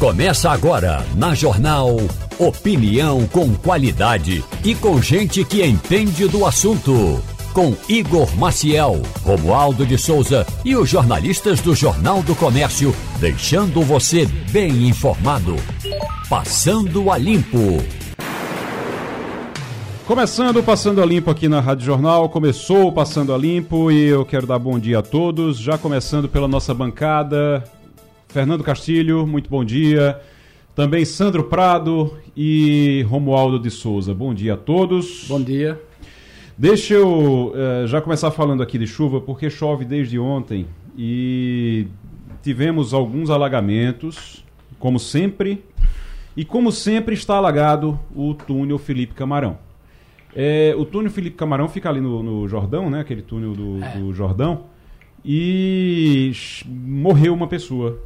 Começa agora na Jornal Opinião com qualidade e com gente que entende do assunto. Com Igor Maciel, Romualdo de Souza e os jornalistas do Jornal do Comércio, deixando você bem informado. Passando a Limpo. Começando Passando a Limpo aqui na Rádio Jornal, começou Passando a Limpo e eu quero dar bom dia a todos. Já começando pela nossa bancada, Fernando Castilho, muito bom dia. Também Sandro Prado e Romualdo de Souza. Bom dia a todos. Bom dia. Deixa eu uh, já começar falando aqui de chuva, porque chove desde ontem e tivemos alguns alagamentos, como sempre. E como sempre está alagado o túnel Felipe Camarão. É, o túnel Felipe Camarão fica ali no, no Jordão, né? Aquele túnel do, é. do Jordão. E morreu uma pessoa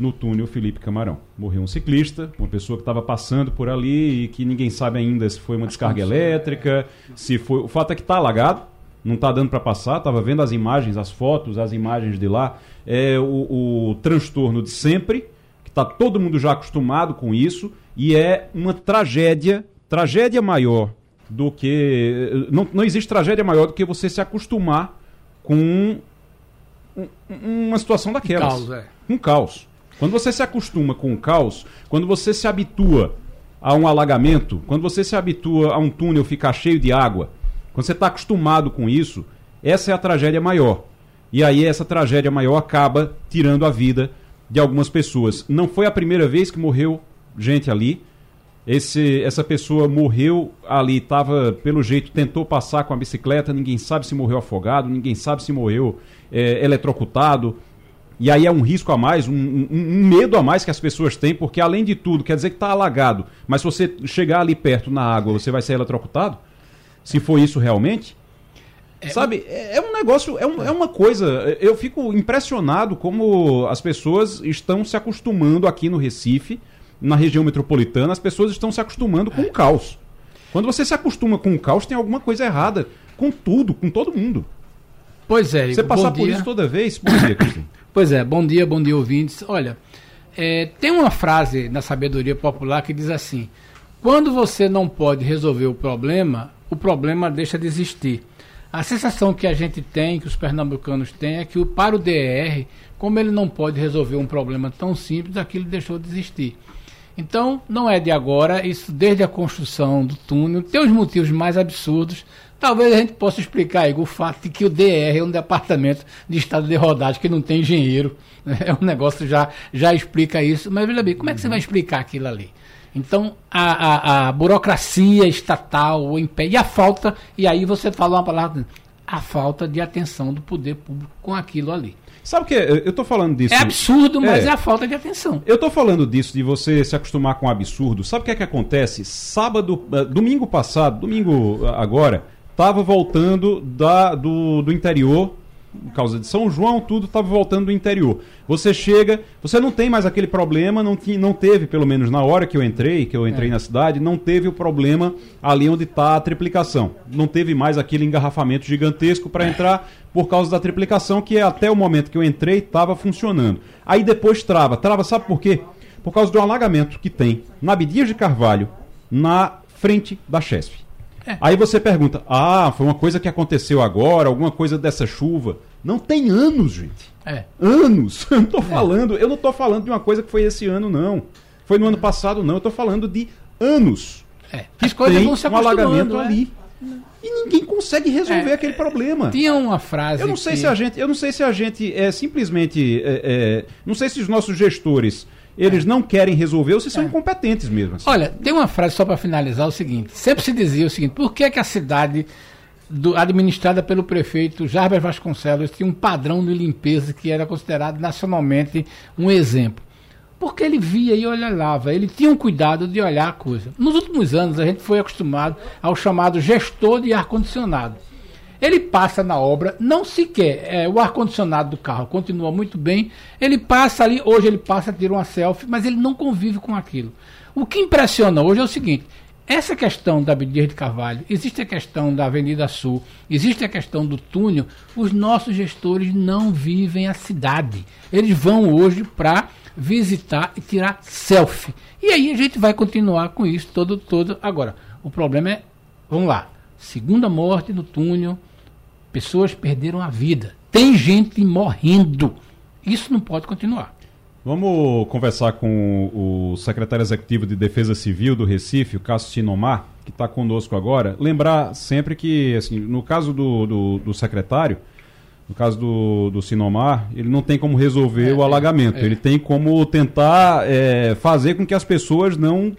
no túnel Felipe Camarão. Morreu um ciclista, uma pessoa que estava passando por ali e que ninguém sabe ainda se foi uma descarga elétrica, se foi. O fato é que está alagado, não está dando para passar. Estava vendo as imagens, as fotos, as imagens de lá. É o, o transtorno de sempre, que está todo mundo já acostumado com isso e é uma tragédia, tragédia maior do que não, não existe tragédia maior do que você se acostumar com um, uma situação daquelas. Um caos, é. Um caos. Quando você se acostuma com o caos, quando você se habitua a um alagamento, quando você se habitua a um túnel ficar cheio de água, quando você está acostumado com isso, essa é a tragédia maior. E aí essa tragédia maior acaba tirando a vida de algumas pessoas. Não foi a primeira vez que morreu gente ali. Esse, essa pessoa morreu ali, estava, pelo jeito, tentou passar com a bicicleta, ninguém sabe se morreu afogado, ninguém sabe se morreu é, eletrocutado. E aí é um risco a mais, um, um, um, medo a mais que as pessoas têm, porque além de tudo, quer dizer que está alagado, mas se você chegar ali perto na água, você vai ser eletrocutado? Se for isso realmente? É, Sabe, é, é um negócio, é, um, é uma coisa. Eu fico impressionado como as pessoas estão se acostumando aqui no Recife, na região metropolitana, as pessoas estão se acostumando com o caos. Quando você se acostuma com o caos, tem alguma coisa errada com tudo, com todo mundo. Pois é, Você passar por isso toda vez? Bom dia, Cristina. Pois é, bom dia, bom dia, ouvintes. Olha, é, tem uma frase na sabedoria popular que diz assim: quando você não pode resolver o problema, o problema deixa de existir. A sensação que a gente tem, que os pernambucanos têm, é que para o DR, como ele não pode resolver um problema tão simples, aquilo deixou de existir. Então, não é de agora, isso desde a construção do túnel, tem os motivos mais absurdos, Talvez a gente possa explicar, Igor, o fato de que o DR é um departamento de estado de rodagem que não tem engenheiro. Né? É um negócio já já explica isso. Mas veja bem, como é que você vai explicar aquilo ali? Então, a, a, a burocracia estatal, o impede, e a falta, e aí você fala uma palavra, a falta de atenção do poder público com aquilo ali. Sabe o que? Eu estou falando disso. É absurdo, mas é. é. a falta de atenção. Eu estou falando disso, de você se acostumar com o absurdo. Sabe o que é que acontece? Sábado, eh, domingo passado, domingo eh, agora, estava voltando da, do, do interior, por causa de São João, tudo estava voltando do interior. Você chega, você não tem mais aquele problema, não, tinha, não teve, pelo menos na hora que eu entrei, que eu entrei é. na cidade, não teve o problema ali onde está a triplicação. Não teve mais aquele engarrafamento gigantesco para é. entrar por causa da triplicação, que até o momento que eu entrei estava funcionando. Aí depois trava. Trava, sabe por quê? Por causa do alagamento que tem na Abdias de Carvalho, na frente da Chesf. É. Aí você pergunta: ah, foi uma coisa que aconteceu agora, alguma coisa dessa chuva. Não tem anos, gente. É. Anos. Eu não tô é. falando, eu não tô falando de uma coisa que foi esse ano, não. Foi no ano passado, não. Eu tô falando de anos. É. As coisas vão se um alagamento é. ali. E ninguém consegue resolver é, aquele problema. Tinha uma frase. Eu não sei que... se a gente, eu não sei se a gente é simplesmente, é, é, não sei se os nossos gestores eles não querem resolver ou se são é. incompetentes mesmo. Assim. Olha, tem uma frase só para finalizar o seguinte: sempre se dizia o seguinte, por que, que a cidade do, administrada pelo prefeito Jarbas Vasconcelos tinha um padrão de limpeza que era considerado nacionalmente um exemplo? Porque ele via e olhava, ele tinha um cuidado de olhar a coisa. Nos últimos anos, a gente foi acostumado ao chamado gestor de ar-condicionado ele passa na obra, não sequer. É, o ar-condicionado do carro continua muito bem. Ele passa ali, hoje ele passa, tira uma selfie, mas ele não convive com aquilo. O que impressiona hoje é o seguinte: essa questão da Abdias de Carvalho, existe a questão da Avenida Sul, existe a questão do túnel, os nossos gestores não vivem a cidade. Eles vão hoje para visitar e tirar selfie. E aí a gente vai continuar com isso todo, todo. Agora, o problema é, vamos lá, segunda morte no túnel, pessoas perderam a vida, tem gente morrendo. Isso não pode continuar. Vamos conversar com o secretário executivo de Defesa Civil do Recife, o Cássio Sinomar, que está conosco agora. Lembrar sempre que, assim, no caso do, do, do secretário, no caso do, do Sinomar, ele não tem como resolver é, o alagamento. É, é. Ele tem como tentar é, fazer com que as pessoas não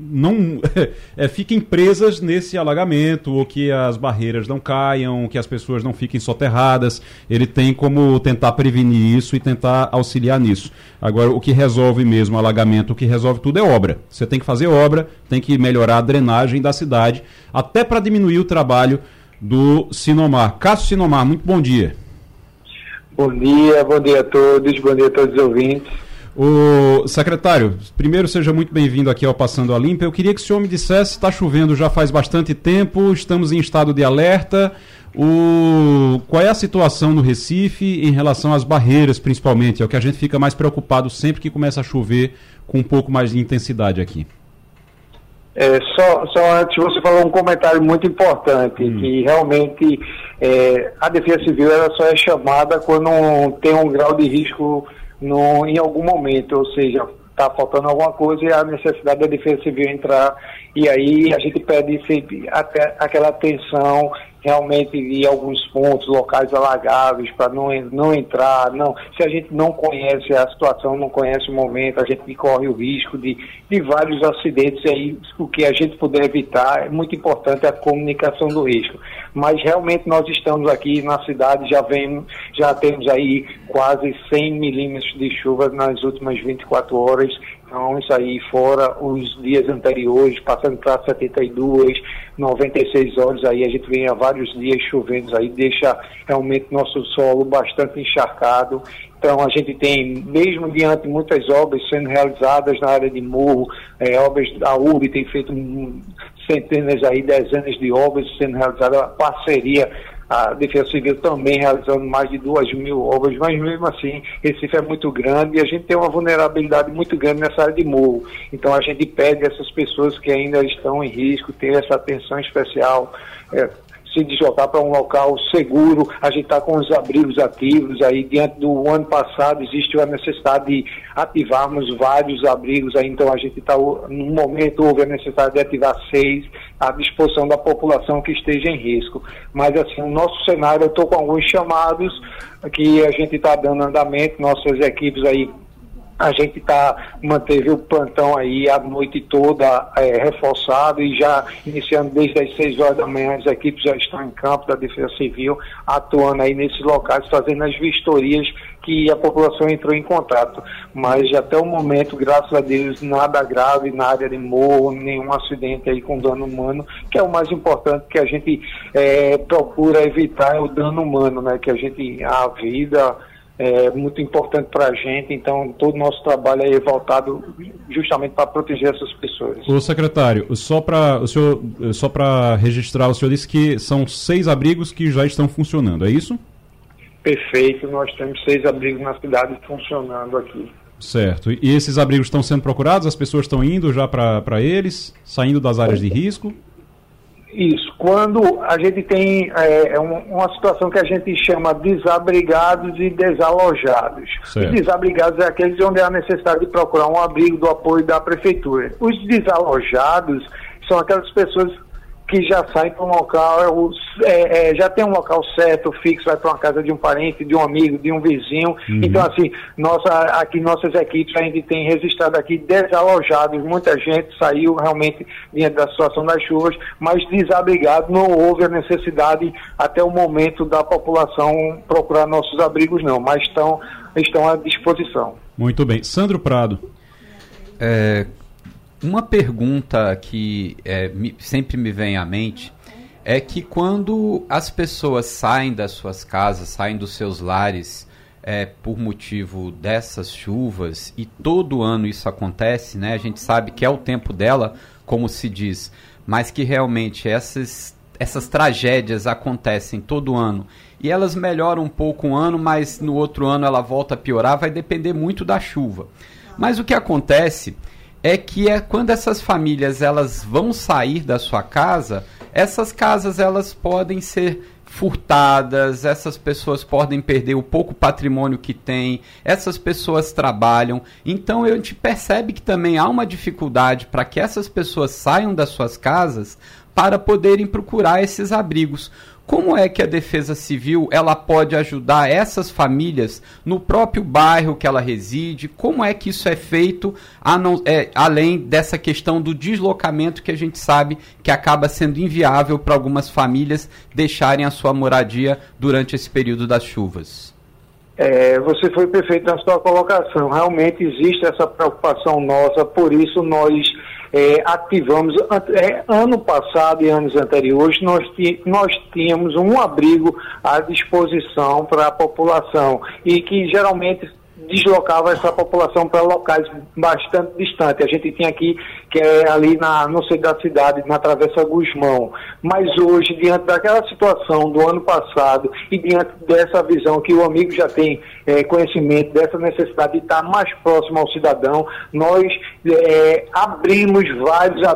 não é, fiquem presas nesse alagamento, ou que as barreiras não caiam, que as pessoas não fiquem soterradas. Ele tem como tentar prevenir isso e tentar auxiliar nisso. Agora, o que resolve mesmo alagamento, o que resolve tudo é obra. Você tem que fazer obra, tem que melhorar a drenagem da cidade, até para diminuir o trabalho do Sinomar. Cássio Sinomar, muito bom dia. Bom dia, bom dia a todos, bom dia a todos os ouvintes. O secretário, primeiro seja muito bem-vindo aqui ao Passando a Limpa. Eu queria que o senhor me dissesse, está chovendo já faz bastante tempo, estamos em estado de alerta. O... Qual é a situação no Recife em relação às barreiras, principalmente? É o que a gente fica mais preocupado sempre que começa a chover com um pouco mais de intensidade aqui. É, só, só antes você falou um comentário muito importante, hum. que realmente é, a Defesa Civil ela só é chamada quando tem um grau de risco no, em algum momento, ou seja, está faltando alguma coisa e a necessidade da Defesa Civil entrar. E aí a gente pede sempre até aquela atenção realmente de alguns pontos, locais alagáveis, para não, não entrar. não Se a gente não conhece a situação, não conhece o momento, a gente corre o risco de, de vários acidentes. E aí o que a gente puder evitar é muito importante a comunicação do risco. Mas realmente nós estamos aqui na cidade, já, vem, já temos aí quase 100 milímetros de chuva nas últimas 24 horas então, isso aí, fora os dias anteriores, passando para 72, 96 horas, aí a gente vem há vários dias chovendo, aí deixa realmente nosso solo bastante encharcado. Então, a gente tem, mesmo diante muitas obras sendo realizadas na área de morro, é, obras da URB tem feito centenas aí, dezenas de obras sendo realizadas, a parceria a Defesa Civil também realizando mais de duas mil obras, mas mesmo assim, Recife é muito grande e a gente tem uma vulnerabilidade muito grande nessa área de morro. Então a gente pede essas pessoas que ainda estão em risco ter essa atenção especial. É, se deslocar para um local seguro, a gente está com os abrigos ativos aí, diante do ano passado existe a necessidade de ativarmos vários abrigos aí, então a gente está, no momento houve a necessidade de ativar seis à disposição da população que esteja em risco. Mas assim, o nosso cenário, eu estou com alguns chamados que a gente está dando andamento, nossas equipes aí a gente está manteve o plantão aí a noite toda é, reforçado e já iniciando desde as 6 horas da manhã, as equipes já estão em campo da Defesa Civil, atuando aí nesses locais, fazendo as vistorias que a população entrou em contato. Mas até o momento, graças a Deus, nada grave na área de morro, nenhum acidente aí com dano humano, que é o mais importante que a gente é, procura evitar é o dano humano, né? Que a gente, a vida é muito importante para a gente, então todo o nosso trabalho é voltado justamente para proteger essas pessoas. O secretário, só para o senhor, só para registrar, o senhor disse que são seis abrigos que já estão funcionando, é isso? Perfeito, nós temos seis abrigos na cidade funcionando aqui. Certo. E esses abrigos estão sendo procurados? As pessoas estão indo já para eles, saindo das áreas de risco? Isso. Quando a gente tem é, é uma situação que a gente chama desabrigados e desalojados. Certo. Os desabrigados é aqueles onde há necessidade de procurar um abrigo do apoio da prefeitura. Os desalojados são aquelas pessoas que já sai para um local, é, é, já tem um local certo, fixo, vai para uma casa de um parente, de um amigo, de um vizinho. Uhum. Então, assim, nossa, aqui nossas equipes a gente tem registrado aqui desalojados, muita gente saiu realmente diante da situação das chuvas, mas desabrigado, não houve a necessidade até o momento da população procurar nossos abrigos, não, mas estão, estão à disposição. Muito bem. Sandro Prado. É, uma pergunta que é, me, sempre me vem à mente é que quando as pessoas saem das suas casas, saem dos seus lares é, por motivo dessas chuvas, e todo ano isso acontece, né? A gente sabe que é o tempo dela, como se diz, mas que realmente essas, essas tragédias acontecem todo ano e elas melhoram um pouco um ano, mas no outro ano ela volta a piorar, vai depender muito da chuva. Mas o que acontece é que é quando essas famílias elas vão sair da sua casa, essas casas elas podem ser furtadas, essas pessoas podem perder o pouco patrimônio que têm, essas pessoas trabalham. Então a gente percebe que também há uma dificuldade para que essas pessoas saiam das suas casas para poderem procurar esses abrigos. Como é que a Defesa Civil ela pode ajudar essas famílias no próprio bairro que ela reside? Como é que isso é feito, não, é, além dessa questão do deslocamento que a gente sabe que acaba sendo inviável para algumas famílias deixarem a sua moradia durante esse período das chuvas? É, você foi perfeito na sua colocação. Realmente existe essa preocupação nossa, por isso nós é, ativamos, é, ano passado e anos anteriores, nós, nós tínhamos um abrigo à disposição para a população e que geralmente deslocava essa população para locais bastante distantes. A gente tinha aqui, que é ali na, no centro da cidade, na Travessa Guzmão. Mas hoje, diante daquela situação do ano passado e diante dessa visão que o amigo já tem é, conhecimento dessa necessidade de estar mais próximo ao cidadão, nós é, abrimos vários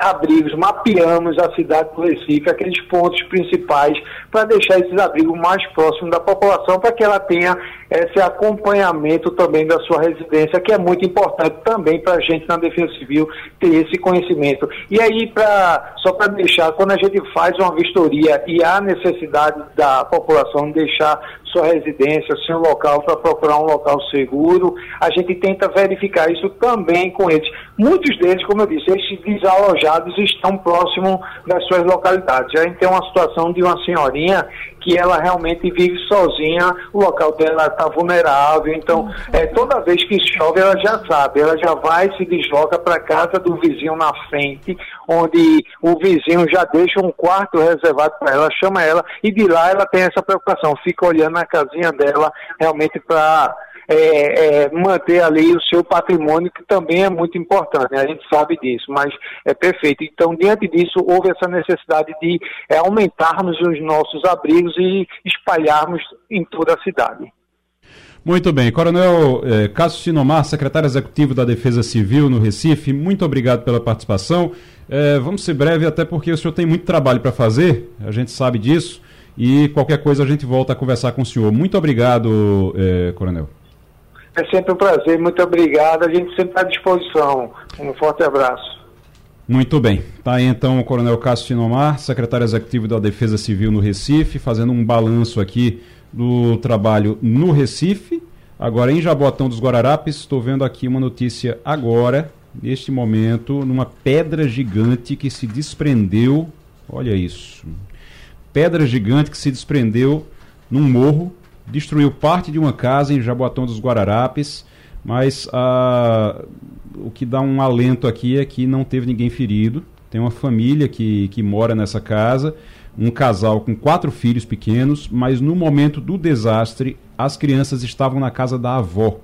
abrigos, mapeamos a cidade do Recife, aqueles pontos principais, para deixar esses abrigos mais próximos da população, para que ela tenha esse acompanhamento também da sua residência, que é muito importante também para a gente na Defesa Civil ter esse conhecimento. E aí, pra, só para deixar, quando a gente faz uma vistoria e há necessidade da população deixar sua residência, seu local para procurar um local seguro. A gente tenta verificar isso também com eles. Muitos deles, como eu disse, esses desalojados estão próximos das suas localidades. A gente tem uma situação de uma senhorinha que ela realmente vive sozinha, o local dela está vulnerável, então é, toda vez que chove ela já sabe, ela já vai se desloca para casa do vizinho na frente, onde o vizinho já deixa um quarto reservado para ela, chama ela e de lá ela tem essa preocupação, fica olhando na casinha dela realmente para é, é, manter ali o seu patrimônio, que também é muito importante, né? a gente sabe disso, mas é perfeito. Então, diante disso, houve essa necessidade de é, aumentarmos os nossos abrigos e espalharmos em toda a cidade. Muito bem. Coronel eh, Cássio Sinomar, secretário executivo da Defesa Civil no Recife, muito obrigado pela participação. Eh, vamos ser breve, até porque o senhor tem muito trabalho para fazer, a gente sabe disso, e qualquer coisa a gente volta a conversar com o senhor. Muito obrigado, eh, Coronel. É sempre um prazer, muito obrigado. A gente sempre está à disposição. Um forte abraço. Muito bem. Tá aí então o Coronel Cássio Sinomar, secretário executivo da Defesa Civil no Recife, fazendo um balanço aqui do trabalho no Recife. Agora em Jabotão dos Guararapes, estou vendo aqui uma notícia agora, neste momento, numa pedra gigante que se desprendeu. Olha isso. Pedra gigante que se desprendeu num morro destruiu parte de uma casa em Jaboatão dos Guararapes, mas ah, o que dá um alento aqui é que não teve ninguém ferido. Tem uma família que, que mora nessa casa, um casal com quatro filhos pequenos, mas no momento do desastre as crianças estavam na casa da avó.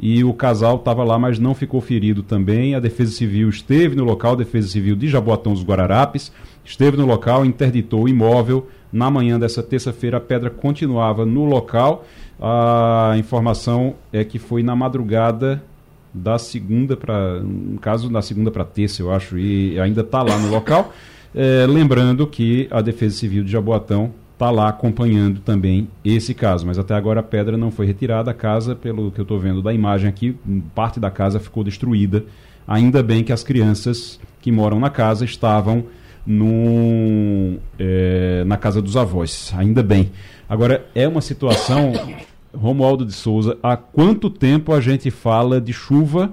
E o casal estava lá, mas não ficou ferido também. A Defesa Civil esteve no local, a Defesa Civil de Jaboatão dos Guararapes, esteve no local, interditou o imóvel, na manhã dessa terça-feira, a pedra continuava no local. A informação é que foi na madrugada da segunda para, no caso da segunda para terça, eu acho, e ainda está lá no local. É, lembrando que a Defesa Civil de Jaboatão está lá acompanhando também esse caso, mas até agora a pedra não foi retirada. A casa, pelo que eu estou vendo da imagem aqui, parte da casa ficou destruída. Ainda bem que as crianças que moram na casa estavam é, na casa dos avós. Ainda bem. Agora, é uma situação, Romualdo de Souza, há quanto tempo a gente fala de chuva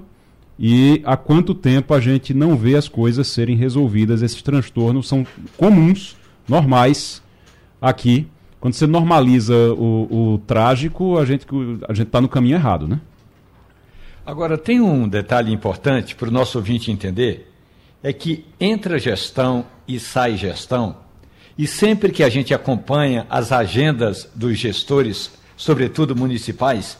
e há quanto tempo a gente não vê as coisas serem resolvidas? Esses transtornos são comuns, normais, aqui. Quando você normaliza o, o trágico, a gente a está no caminho errado, né? Agora, tem um detalhe importante para o nosso ouvinte entender é que entra gestão e sai gestão, e sempre que a gente acompanha as agendas dos gestores, sobretudo municipais,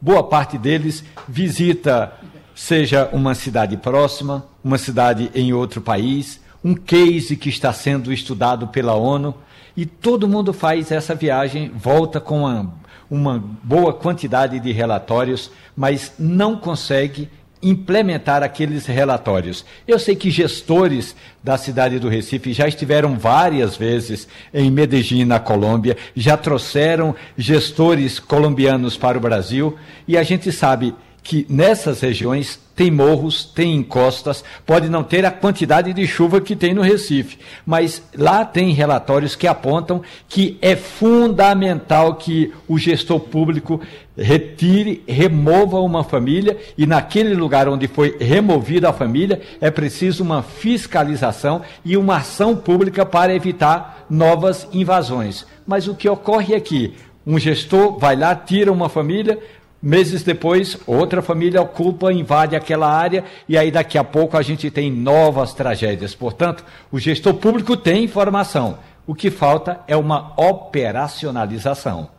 boa parte deles visita, seja uma cidade próxima, uma cidade em outro país, um case que está sendo estudado pela ONU, e todo mundo faz essa viagem, volta com uma, uma boa quantidade de relatórios, mas não consegue implementar aqueles relatórios. Eu sei que gestores da cidade do Recife já estiveram várias vezes em Medellín, na Colômbia, já trouxeram gestores colombianos para o Brasil e a gente sabe que nessas regiões tem morros, tem encostas, pode não ter a quantidade de chuva que tem no Recife, mas lá tem relatórios que apontam que é fundamental que o gestor público retire, remova uma família e naquele lugar onde foi removida a família é preciso uma fiscalização e uma ação pública para evitar novas invasões. Mas o que ocorre é que um gestor vai lá, tira uma família, Meses depois, outra família ocupa, invade aquela área e aí daqui a pouco a gente tem novas tragédias. Portanto, o gestor público tem informação. O que falta é uma operacionalização.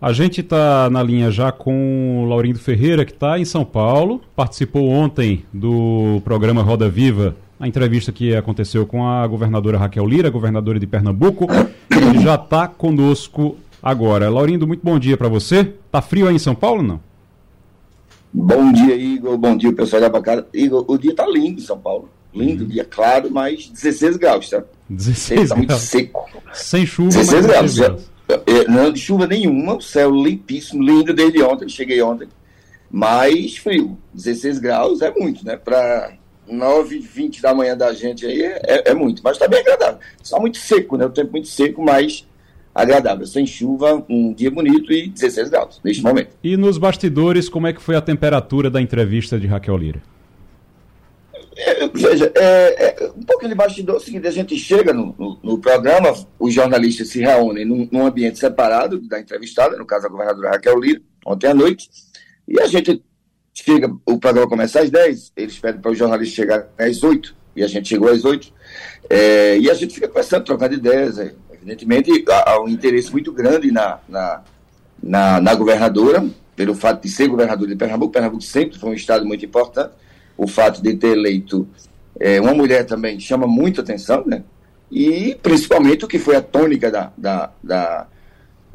A gente está na linha já com o Laurindo Ferreira, que está em São Paulo, participou ontem do programa Roda Viva, a entrevista que aconteceu com a governadora Raquel Lira, governadora de Pernambuco. Ele já está conosco agora. Laurindo, muito bom dia para você. Tá frio aí em São Paulo, não? Bom dia, Igor. Bom dia, pessoal da bancada. Igor, o dia tá lindo em São Paulo. Lindo, uhum. dia claro, mas 16 graus, tá? 16 tá muito seco. Sem chuva, 16 graus. graus. É, não de chuva nenhuma, o céu limpíssimo, lindo desde ontem, cheguei ontem. Mas frio. 16 graus é muito, né? Para 9, 20 da manhã da gente aí é, é, é muito. Mas tá bem agradável. Só muito seco, né? O tempo muito seco, mas agradável, sem chuva, um dia bonito e 16 graus neste momento. E nos bastidores, como é que foi a temperatura da entrevista de Raquel Lira? É, veja, é, é, um pouquinho de bastidor é o seguinte, a gente chega no, no, no programa, os jornalistas se reúnem num, num, ambiente separado da entrevistada, no caso a governadora Raquel Lira, ontem à noite, e a gente chega, o programa começa às 10, eles pedem para os jornalistas chegarem às 8, e a gente chegou às 8, é, e a gente fica conversando, trocando ideias, é, Evidentemente, há, um interesse muito grande na, na, na, na, governadora, pelo fato de ser governadora de Pernambuco. Pernambuco sempre foi um estado muito importante. O fato de ter eleito é, uma mulher também chama muito atenção, né? E principalmente o que foi a tônica da, da, da,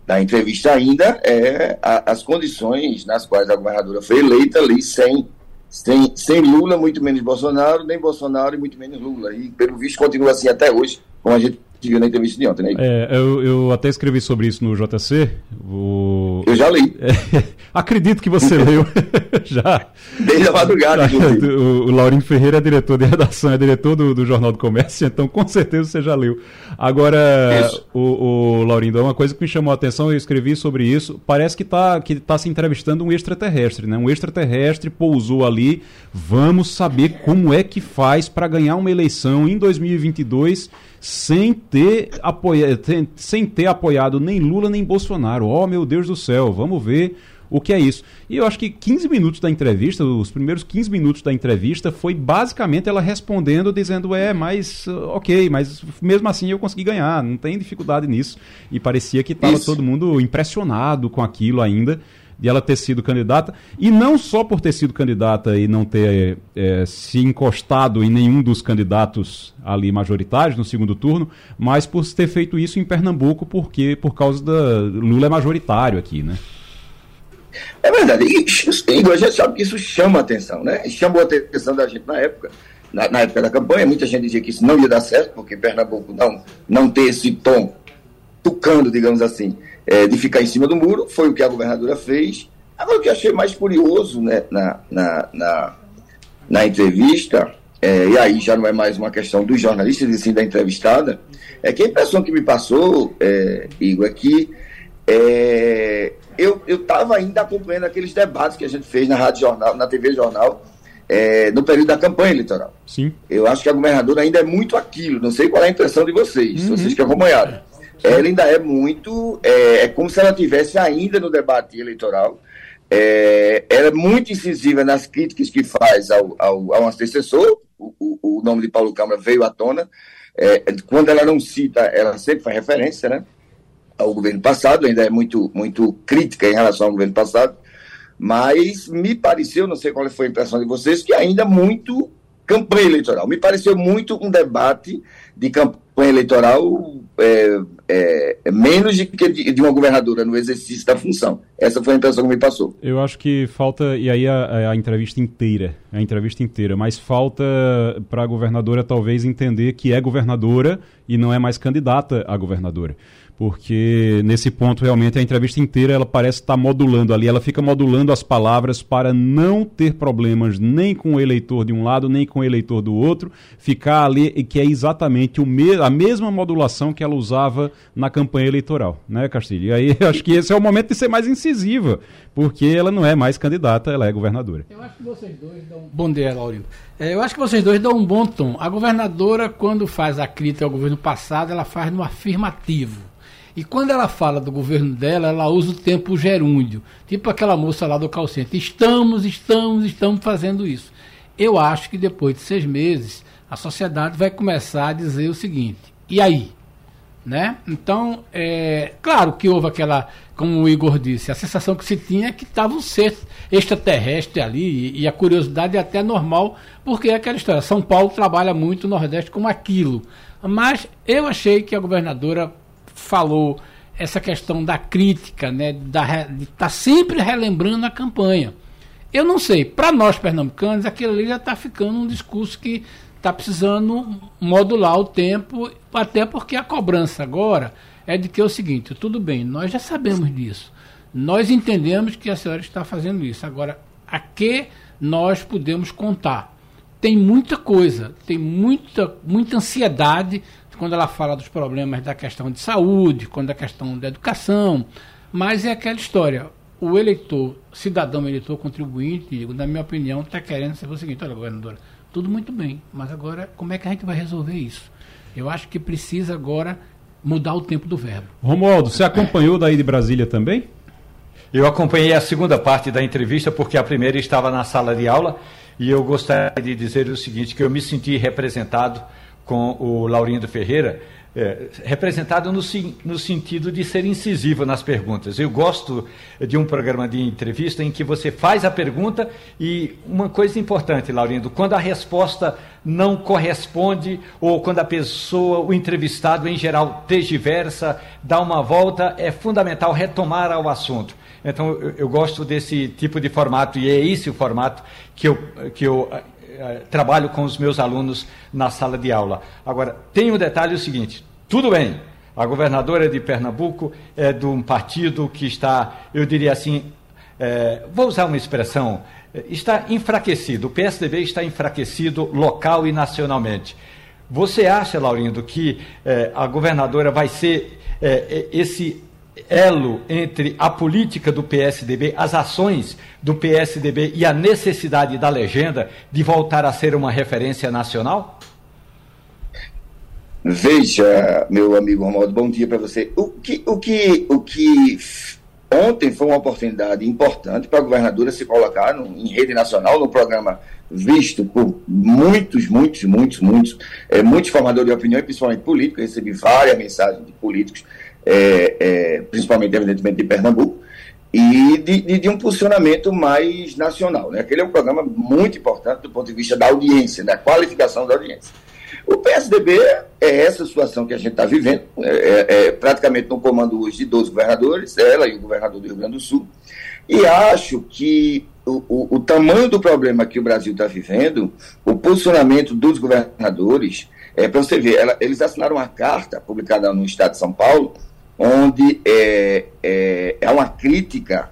da entrevista ainda é a, as condições nas quais a governadora foi eleita ali sem, sem, sem Lula, muito menos Bolsonaro, nem Bolsonaro e muito menos Lula. E pelo visto continua assim até hoje, como a gente viu na entrevista de ontem, né? É, eu, eu até escrevi sobre isso no JC. O... Eu já li. É, acredito que você leu. já. Desde a madrugada. o, o Laurinho Ferreira é diretor de redação, é diretor do, do Jornal do Comércio, então com certeza você já leu. Agora, o, o Laurindo, é uma coisa que me chamou a atenção, eu escrevi sobre isso. Parece que está que tá se entrevistando um extraterrestre, né? Um extraterrestre pousou ali. Vamos saber como é que faz para ganhar uma eleição em 2022 sem ter, apoia, sem ter apoiado nem Lula nem Bolsonaro. Oh, meu Deus do céu, vamos ver o que é isso. E eu acho que 15 minutos da entrevista, os primeiros 15 minutos da entrevista, foi basicamente ela respondendo, dizendo: é, mas ok, mas mesmo assim eu consegui ganhar, não tem dificuldade nisso. E parecia que estava todo mundo impressionado com aquilo ainda de ela ter sido candidata, e não só por ter sido candidata e não ter é, se encostado em nenhum dos candidatos ali majoritários no segundo turno, mas por ter feito isso em Pernambuco, porque por causa da Lula é majoritário aqui, né? É verdade. E, a gente sabe que isso chama atenção, né? Chamou a atenção da gente na época, na, na, época da campanha. Muita gente dizia que isso não ia dar certo, porque Pernambuco não, não tem esse tom tucando, digamos assim é, de ficar em cima do muro, foi o que a governadora fez. Agora, o que eu achei mais curioso né, na, na, na, na entrevista, é, e aí já não é mais uma questão dos jornalistas e sim da entrevistada, é que a impressão que me passou, é, Igor, é que é, eu estava ainda acompanhando aqueles debates que a gente fez na Rádio Jornal, na TV Jornal, é, no período da campanha eleitoral. Sim. Eu acho que a governadora ainda é muito aquilo. Não sei qual é a impressão de vocês, uhum. vocês que acompanharam ela ainda é muito. É, é como se ela estivesse ainda no debate eleitoral. É, ela é muito incisiva nas críticas que faz ao, ao, ao antecessor. O, o, o nome de Paulo Câmara veio à tona. É, quando ela não cita, ela sempre faz referência né, ao governo passado, ainda é muito, muito crítica em relação ao governo passado. Mas me pareceu, não sei qual foi a impressão de vocês, que ainda muito campanha eleitoral. Me pareceu muito um debate de campanha eleitoral é, é, é menos de que de, uma governadora no exercício da função. Essa foi a impressão que me passou. Eu acho que falta, e aí a, a entrevista inteira, a entrevista inteira, mas falta para a governadora talvez entender que é governadora e não é mais candidata a governadora porque nesse ponto realmente a entrevista inteira ela parece estar modulando ali, ela fica modulando as palavras para não ter problemas nem com o eleitor de um lado, nem com o eleitor do outro, ficar ali que é exatamente o me a mesma modulação que ela usava na campanha eleitoral, né, Castilho? E aí acho que esse é o momento de ser mais incisiva, porque ela não é mais candidata, ela é governadora. Eu acho que vocês dois dão... Bom dia, Laurindo. É, eu acho que vocês dois dão um bom tom. A governadora, quando faz a crítica ao governo passado, ela faz no afirmativo e quando ela fala do governo dela, ela usa o tempo gerúndio. Tipo aquela moça lá do calcente. Estamos, estamos, estamos fazendo isso. Eu acho que depois de seis meses, a sociedade vai começar a dizer o seguinte: e aí? Né? Então, é, claro que houve aquela, como o Igor disse, a sensação que se tinha é que estava um ser extraterrestre ali, e, a curiosidade é até normal, porque é aquela história. São Paulo trabalha muito o Nordeste como aquilo. Mas eu achei que a governadora falou essa questão da crítica, né, da, de estar tá sempre relembrando a campanha. Eu não sei, para nós pernambucanos, aquilo ali já está ficando um discurso que está precisando modular o tempo, até porque a cobrança agora é de que é o seguinte: tudo bem, nós já sabemos disso, nós entendemos que a senhora está fazendo isso, agora, a que nós podemos contar? Tem muita coisa, tem muita, muita ansiedade quando ela fala dos problemas da questão de saúde, quando a questão da educação, mas é aquela história. O eleitor, cidadão eleitor contribuinte, na minha opinião, está querendo saber o seguinte, olha, governadora, tudo muito bem, mas agora como é que a gente vai resolver isso? Eu acho que precisa agora mudar o tempo do verbo. Romualdo, você acompanhou daí de Brasília também? Eu acompanhei a segunda parte da entrevista porque a primeira estava na sala de aula e eu gostaria de dizer o seguinte, que eu me senti representado com o Laurindo Ferreira, é, representado no, no, sentido de ser incisivo nas perguntas. Eu gosto de um programa de entrevista em que você faz a pergunta e uma coisa importante, Laurindo, quando a resposta não corresponde ou quando a pessoa, o entrevistado em geral, tergiversa, dá uma volta, é fundamental retomar ao assunto. Então, eu, eu gosto desse tipo de formato e é esse o formato que eu, que eu trabalho com os meus alunos na sala de aula. Agora, tem um detalhe o seguinte: tudo bem, a governadora de Pernambuco é de um partido que está, eu diria assim, é, vou usar uma expressão, está enfraquecido. O PSDB está enfraquecido local e nacionalmente. Você acha, Laurindo, que é, a governadora vai ser é, esse elo entre a política do PSDB, as ações do PSDB e a necessidade da legenda de voltar a ser uma referência nacional? Veja, meu amigo Romualdo, bom dia para você. O que, o, que, o que ontem foi uma oportunidade importante para a governadora se colocar no, em rede nacional, no programa visto por muitos, muitos, muitos, muitos, é, muitos formadores de opinião, principalmente políticos. Eu recebi várias mensagens de políticos é, é, principalmente, evidentemente, de Pernambuco, e de, de, de, um posicionamento mais nacional. Né? Aquele é um programa muito importante do ponto de vista da audiência, da qualificação da audiência. O PSDB é essa situação que a gente está vivendo, é, é, é, praticamente no comando hoje de 12 governadores, ela e o governador do Rio Grande do Sul, e acho que o, o, o tamanho do problema que o Brasil está vivendo, o posicionamento dos governadores, é, para você ver, ela, eles assinaram uma carta publicada no Estado de São Paulo, onde é, é, é uma crítica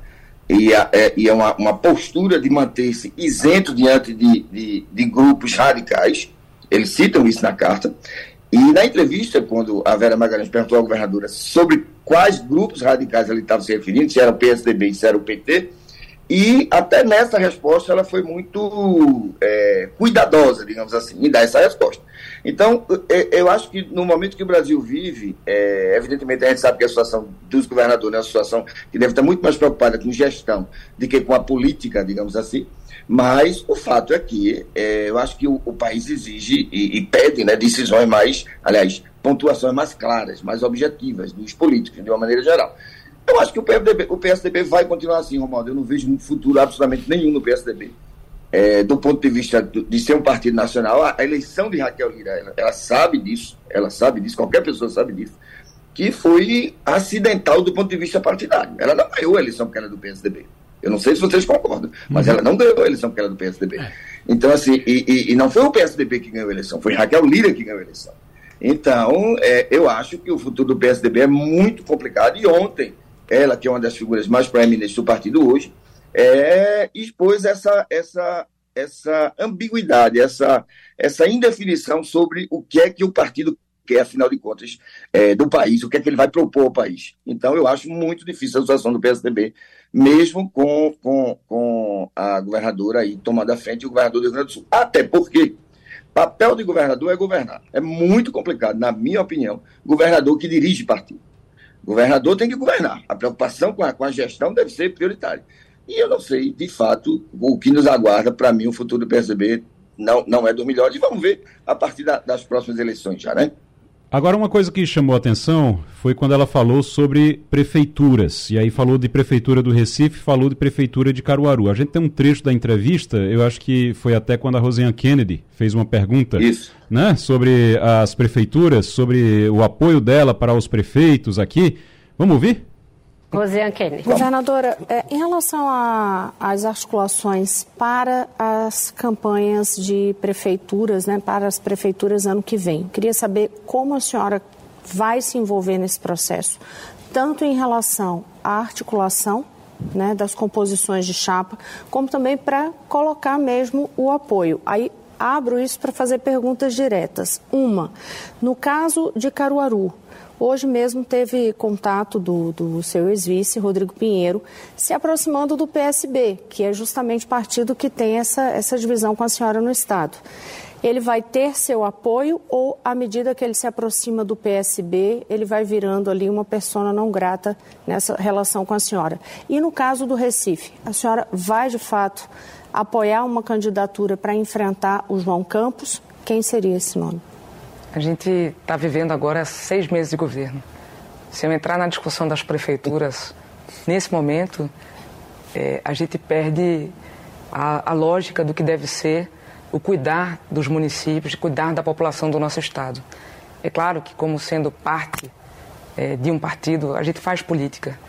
e, é, e é uma, uma, postura de manter-se isento diante de, de, de, grupos radicais. Eles citam isso na carta. E na entrevista, quando a Vera Magalhães perguntou à governadora sobre quais grupos radicais ele estava se referindo, se era o PSDB, se era o PT, e até nessa resposta ela foi muito é, cuidadosa, digamos assim, em dar essa resposta. Então, eu acho que no momento que o Brasil vive, é, evidentemente a gente sabe que a situação dos governadores é uma situação que deve estar muito mais preocupada com gestão do que com a política, digamos assim. Mas o fato é que é, eu acho que o, o país exige e, e, pede né, decisões mais, aliás, pontuações mais claras, mais objetivas dos políticos, de uma maneira geral. Eu acho que o PSDB, o PSDB vai continuar assim, Romualdo. Eu não vejo um futuro absolutamente nenhum no PSDB. É, do ponto de vista de ser um partido nacional, a, eleição de Raquel Lira, ela, ela, sabe disso, ela sabe disso, qualquer pessoa sabe disso, que foi acidental do ponto de vista partidário. Ela não ganhou a eleição porque era do PSDB. Eu não sei se vocês concordam, mas uhum. ela não ganhou a eleição porque era do PSDB. É. Então, assim, e, e, e, não foi o PSDB que ganhou a eleição, foi Raquel Lira que ganhou a eleição. Então, é, eu acho que o futuro do PSDB é muito complicado. E ontem, ela, que é uma das figuras mais proeminentes do partido hoje, é, expôs essa, essa, essa ambiguidade, essa, essa indefinição sobre o que é que o partido quer, afinal de contas, é, do país, o que é que ele vai propor ao país. Então, eu acho muito difícil a situação do PSDB, mesmo com, com, com a governadora aí tomando a frente e o governador do Rio Grande do Sul. Até porque papel de governador é governar. É muito complicado, na minha opinião, governador que dirige partido. Governador tem que governar. A preocupação com a, com a gestão deve ser prioritária. E eu não sei, de fato, o que nos aguarda, para mim, o futuro do PSDB não, não é do melhor. E vamos ver a partir da, das próximas eleições já, né? Agora, uma coisa que chamou a atenção foi quando ela falou sobre prefeituras. E aí falou de prefeitura do Recife, falou de prefeitura de Caruaru. A gente tem um trecho da entrevista, eu acho que foi até quando a Rosinha Kennedy fez uma pergunta Isso. Né, sobre as prefeituras, sobre o apoio dela para os prefeitos aqui. Vamos ouvir? Rosiane Kennedy. Governadora, é, em relação às articulações para as campanhas de prefeituras, né, para as prefeituras ano que vem, queria saber como a senhora vai se envolver nesse processo, tanto em relação à articulação né, das composições de chapa, como também para colocar mesmo o apoio. Aí abro isso para fazer perguntas diretas. Uma, no caso de Caruaru, Hoje mesmo teve contato do, do seu ex-vice, Rodrigo Pinheiro, se aproximando do PSB, que é justamente o partido que tem essa, essa divisão com a senhora no Estado. Ele vai ter seu apoio ou, à medida que ele se aproxima do PSB, ele vai virando ali uma persona não grata nessa relação com a senhora? E no caso do Recife, a senhora vai de fato apoiar uma candidatura para enfrentar o João Campos? Quem seria esse nome? A gente está vivendo agora seis meses de governo. Se eu entrar na discussão das prefeituras, nesse momento, é, a gente perde a, a, lógica do que deve ser o cuidar dos municípios, cuidar da população do nosso Estado. É claro que, como sendo parte é, de um partido, a gente faz política.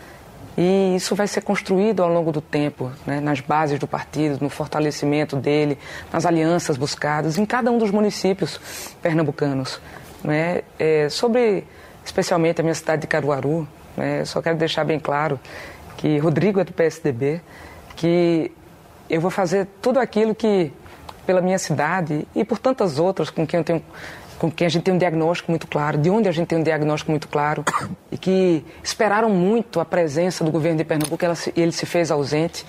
E isso vai ser construído ao longo do tempo, né, nas bases do partido, no fortalecimento dele, nas alianças buscadas em cada um dos municípios pernambucanos. Né? É, sobre, especialmente, a minha cidade de Caruaru, né, só quero deixar bem claro que Rodrigo é do PSDB, que eu vou fazer tudo aquilo que, pela minha cidade e por tantas outras com quem eu tenho com quem a gente tem um diagnóstico muito claro, de onde a gente tem um diagnóstico muito claro, e que esperaram muito a presença do governo de Pernambuco e ele se fez ausente.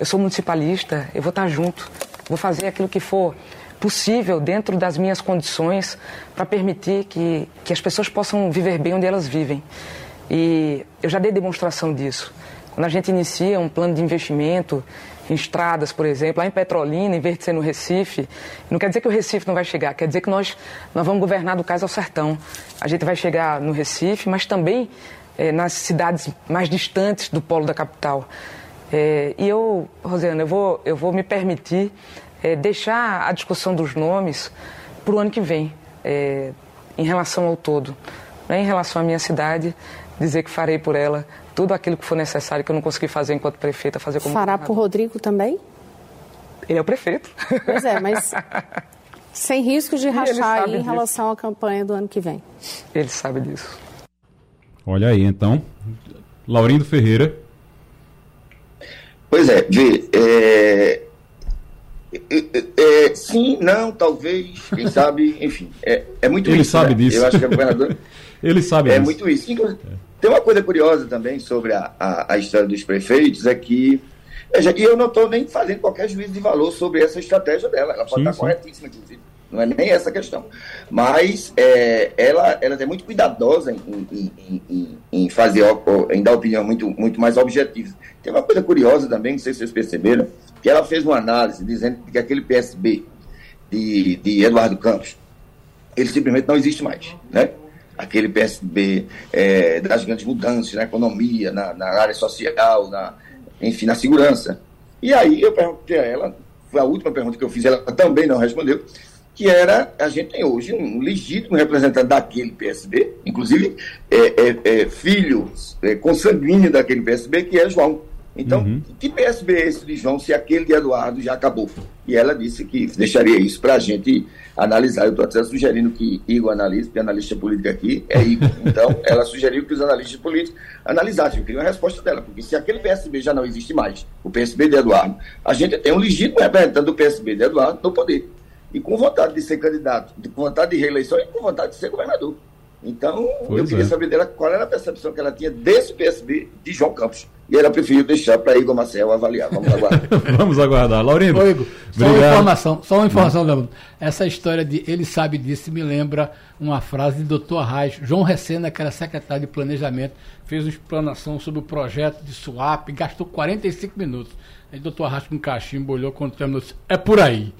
Eu sou municipalista, eu vou estar junto, vou fazer aquilo que for possível dentro das minhas condições para permitir que, que as pessoas possam viver bem onde elas vivem. E eu já dei demonstração disso. Quando a gente inicia um plano de investimento em estradas, por exemplo, lá em Petrolina, em vez de ser no Recife. Não quer dizer que o Recife não vai chegar, quer dizer que nós, nós vamos governar do cais ao sertão. A gente vai chegar no Recife, mas também é, nas cidades mais distantes do polo da capital. É, e eu, Rosiana, eu vou, eu vou me permitir é, deixar a discussão dos nomes para o ano que vem, em relação ao todo. Né? Em relação à minha cidade, dizer que farei por ela tudo aquilo que for necessário que eu não consegui fazer enquanto prefeita, fazer como Fará por Rodrigo também? Ele é o prefeito. Pois é, mas sem risco de rachar aí em disso. relação à campanha do ano que vem. Ele sabe disso. Olha aí, então. Laurindo Ferreira. Pois é, vê, é, é, é, sim, não, talvez, quem sabe, enfim, é, é muito Ele isso. Ele sabe né? disso. Eu acho que é governador. Ele sabe é disso. É muito isso. Inclusive, tem uma coisa curiosa também sobre a, a, a história dos prefeitos, é que. Veja, e eu não estou nem fazendo qualquer juízo de valor sobre essa estratégia dela. Ela pode sim, estar sim. corretíssima, inclusive. Não é nem essa a questão. Mas é, ela, ela é muito cuidadosa em, em, em, em, fazer, em dar opinião muito, muito mais objetiva. Tem uma coisa curiosa também, não sei se vocês perceberam, que ela fez uma análise dizendo que aquele PSB de, de Eduardo Campos, ele simplesmente não existe mais. Né? Aquele PSB é, das grandes mudanças na economia, na, na área social, na, enfim, na segurança. E aí eu perguntei a ela, foi a última pergunta que eu fiz, ela também não respondeu, que era, a gente tem hoje um legítimo representante daquele PSB, inclusive é, é, é filho é, consanguíneo daquele PSB, que é João. Então, uhum. que PSB é esse de João se aquele de Eduardo já acabou? E ela disse que deixaria isso para a gente analisar. Eu estou até sugerindo que Igor analise, porque analista político aqui é Igor. Então, ela sugeriu que os analistas políticos analisassem. Eu queria uma resposta dela, porque se aquele PSB já não existe mais, o PSB de Eduardo, a gente tem um legítimo representante do PSB de Eduardo no poder. E com vontade de ser candidato, com vontade de reeleição e com vontade de ser governador. Então, pois eu queria é. saber dela qual era a percepção que ela tinha desse PSB de João Campos. E ela preferiu deixar para Igor Marcel avaliar. Vamos aguardar. Vamos aguardar. Laurindo. Igor, só uma informação, só uma informação, Leandro. Essa história de ele sabe disso me lembra uma frase do Dr. Arraes. João Recena, que era secretário de planejamento, fez uma explanação sobre o projeto de SWAP, gastou 45 minutos. Aí o doutor Arraes com cachimbo olhou quando terminou. É por aí.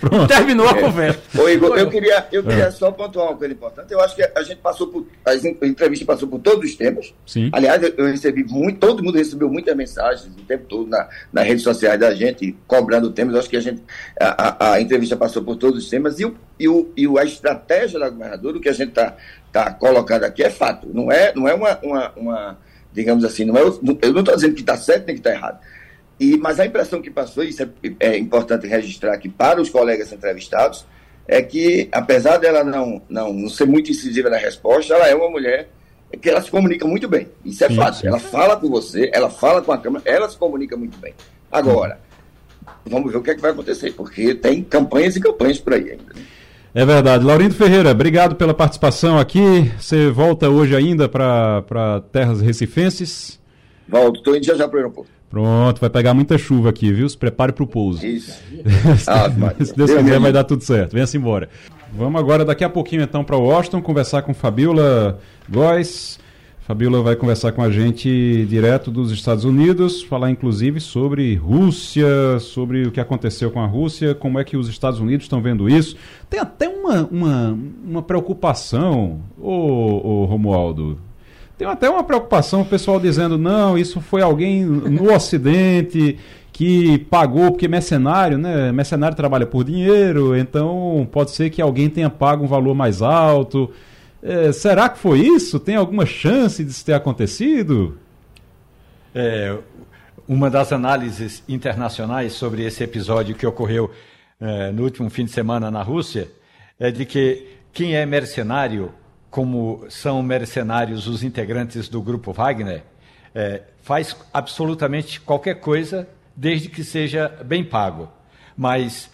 Pronto. Terminou a é. conversa. Ô, Igor, eu queria, eu queria é. só pontuar uma coisa importante. Eu acho que a gente passou por. A entrevista passou por todos os temas. Sim. Aliás, eu recebi muito, todo mundo recebeu muitas mensagens o tempo todo na, nas redes sociais da gente, cobrando temas. Eu acho que a gente. A, a, a entrevista passou por todos os temas. E, o, e, o, e a estratégia da governadora, o que a gente está tá colocando aqui é fato. Não é, não é uma, uma, uma digamos assim, não é, eu não estou dizendo que está certo nem que está errado. E, mas a impressão que passou, isso é, é, importante registrar aqui para os colegas entrevistados, é que, apesar dela não, não, não ser muito incisiva na resposta, ela é uma mulher que ela se comunica muito bem. Isso é fácil. Ela fala com você, ela fala com a Câmara, ela se comunica muito bem. Agora, vamos ver o que, é que vai acontecer, porque tem campanhas e campanhas por aí ainda. É verdade. Laurindo Ferreira, obrigado pela participação aqui. Você volta hoje ainda para terras recifenses? Volto, estou indo já já para o aeroporto. Pronto, vai pegar muita chuva aqui, viu? Se prepare para o pouso. Isso. ah, Se Deus quiser, vai dar tudo certo. Venha-se embora. Vamos agora, daqui a pouquinho, então, para Washington, conversar com Fabiola Góes. Fabiola vai conversar com a gente direto dos Estados Unidos, falar inclusive sobre Rússia, sobre o que aconteceu com a Rússia, como é que os Estados Unidos estão vendo isso. Tem até uma, uma, uma preocupação, ô, ô Romualdo, tem até uma preocupação, o pessoal dizendo, não, isso foi alguém no Ocidente que pagou, porque mercenário, né? Mercenário trabalha por dinheiro, então pode ser que alguém tenha pago um valor mais alto. É, será que foi isso? Tem alguma chance disso ter acontecido? É, uma das análises internacionais sobre esse episódio que ocorreu é, no último fim de semana na Rússia é de que quem é mercenário como são mercenários os integrantes do grupo Wagner, é, faz absolutamente qualquer coisa desde que seja bem pago. Mas,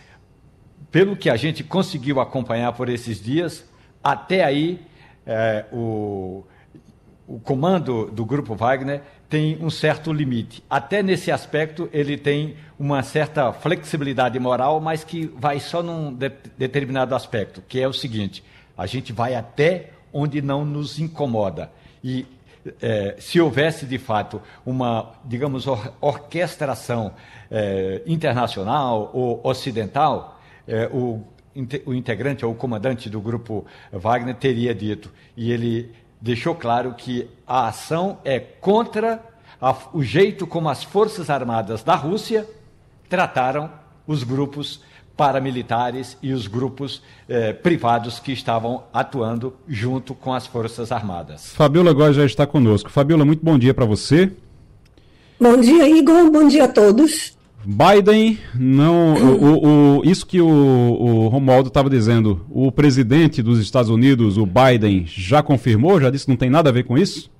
pelo que a gente conseguiu acompanhar por esses dias, até aí é, o, o comando do grupo Wagner tem um certo limite. Até nesse aspecto, ele tem uma certa flexibilidade moral, mas que vai só num de, determinado aspecto, que é o seguinte: a gente vai até onde não nos incomoda. E é, se houvesse de fato uma, digamos, or orquestração é, internacional ou ocidental, é, o, o integrante ou o comandante do grupo Wagner teria dito, e ele deixou claro que a ação é contra a, o jeito como as Forças Armadas da Rússia trataram os grupos paramilitares e os grupos eh, privados que estavam atuando junto com as Forças Armadas. Fabiola Góes já está conosco. Fabiola, muito bom dia para você. Bom dia, Igor. Bom dia a todos. Biden, não, o, o, isso que o, o Romualdo estava dizendo, o presidente dos Estados Unidos, o Biden, já confirmou, já disse que não tem nada a ver com isso?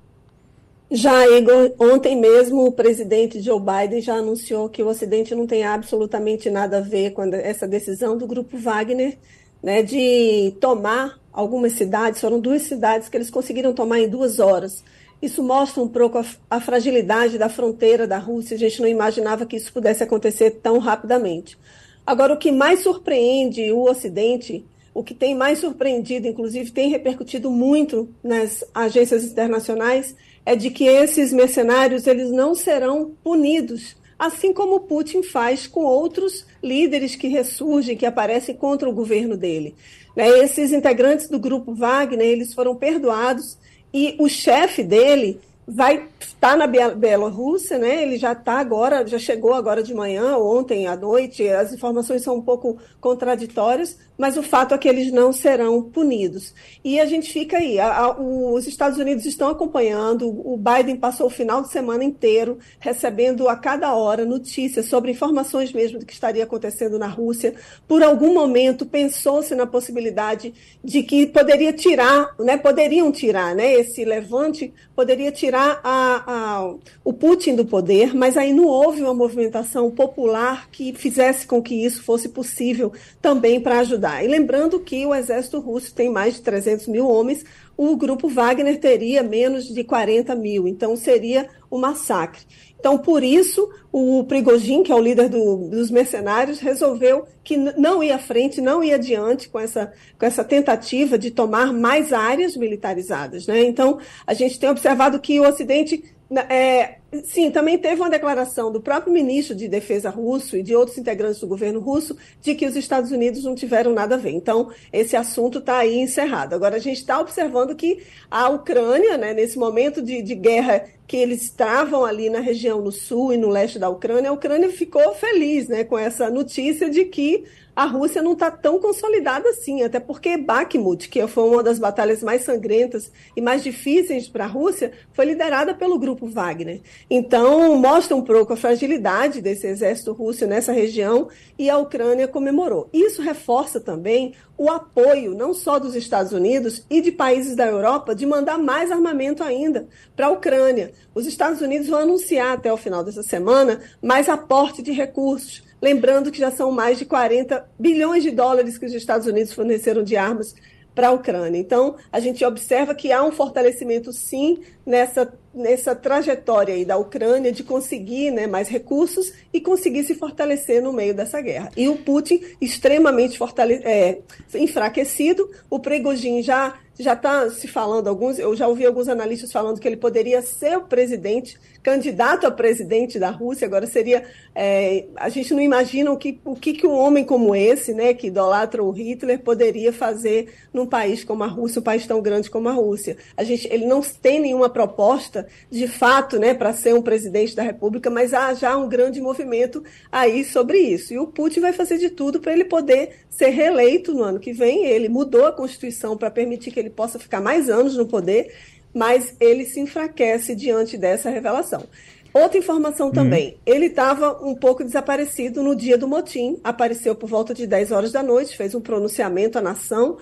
Já, Igor, ontem mesmo o presidente Joe Biden já anunciou que o Ocidente não tem absolutamente nada a ver com essa decisão do Grupo Wagner né, de tomar algumas cidades. Foram duas cidades que eles conseguiram tomar em duas horas. Isso mostra um pouco a, a fragilidade da fronteira da Rússia. A gente não imaginava que isso pudesse acontecer tão rapidamente. Agora, o que mais surpreende o Ocidente o que tem mais surpreendido, inclusive tem repercutido muito nas agências internacionais, é de que esses mercenários eles não serão punidos, assim como Putin faz com outros líderes que ressurgem, que aparecem contra o governo dele. Né? Esses integrantes do grupo Wagner eles foram perdoados e o chefe dele vai estar tá na Bielorrússia, né? Ele já está agora, já chegou agora de manhã, ontem à noite. As informações são um pouco contraditórias, mas o fato é que eles não serão punidos. E a gente fica aí. A, a, os Estados Unidos estão acompanhando. O Biden passou o final de semana inteiro recebendo a cada hora notícias sobre informações mesmo do que estaria acontecendo na Rússia. Por algum momento pensou-se na possibilidade de que poderia tirar, né? Poderiam tirar, né? Esse levante poderia tirar a, o Putin do poder, mas aí não houve uma movimentação popular que fizesse com que isso fosse possível também para ajudar. E lembrando que o exército russo tem mais de 300 mil homens, o grupo Wagner teria menos de 40 mil, então seria um massacre. Então, por isso, o Prigozhin, que é o líder do, dos mercenários, resolveu que não ia à frente, não ia adiante com essa, com essa tentativa de tomar mais áreas militarizadas. Né? Então, a gente tem observado que o Ocidente é, sim, também teve uma declaração do próprio ministro de Defesa russo e de outros integrantes do governo russo de que os Estados Unidos não tiveram nada a ver. Então, esse assunto está aí encerrado. Agora, a gente está observando que a Ucrânia, né, nesse momento de, de guerra que eles estavam ali na região no sul e no leste da Ucrânia, a Ucrânia ficou feliz né, com essa notícia de que a Rússia não está tão consolidada assim, até porque Bakhmut, que foi uma das batalhas mais sangrentas e mais difíceis para a Rússia, foi liderada pelo grupo Wagner. Então, mostra um pouco a fragilidade desse exército russo nessa região e a Ucrânia comemorou. Isso reforça também o apoio, não só dos Estados Unidos e de países da Europa, de mandar mais armamento ainda para a Ucrânia. Os Estados Unidos vão anunciar até o final dessa semana mais aporte de recursos Lembrando que já são mais de 40 bilhões de dólares que os Estados Unidos forneceram de armas para a Ucrânia. Então, a gente observa que há um fortalecimento, sim, nessa, nessa trajetória aí da Ucrânia de conseguir né, mais recursos e conseguir se fortalecer no meio dessa guerra. E o Putin extremamente é, enfraquecido, o Prigozhin já já está se falando alguns, eu já ouvi alguns analistas falando que ele poderia ser o presidente, candidato a presidente da Rússia. Agora seria, é, a gente não imagina o que, o que, que um homem como esse, né, que idolatra o Hitler, poderia fazer num país como a Rússia, um país tão grande como a Rússia. A gente, ele não tem nenhuma proposta de fato, né, para ser um presidente da República, mas há já um grande movimento aí sobre isso. E o Putin vai fazer de tudo para ele poder ser reeleito no ano que vem. Ele mudou a Constituição para permitir que ele possa ficar mais anos no poder, mas ele se enfraquece diante dessa revelação. Outra informação também, hum. ele estava um pouco desaparecido no dia do motim, apareceu por volta de 10 horas da noite, fez um pronunciamento à nação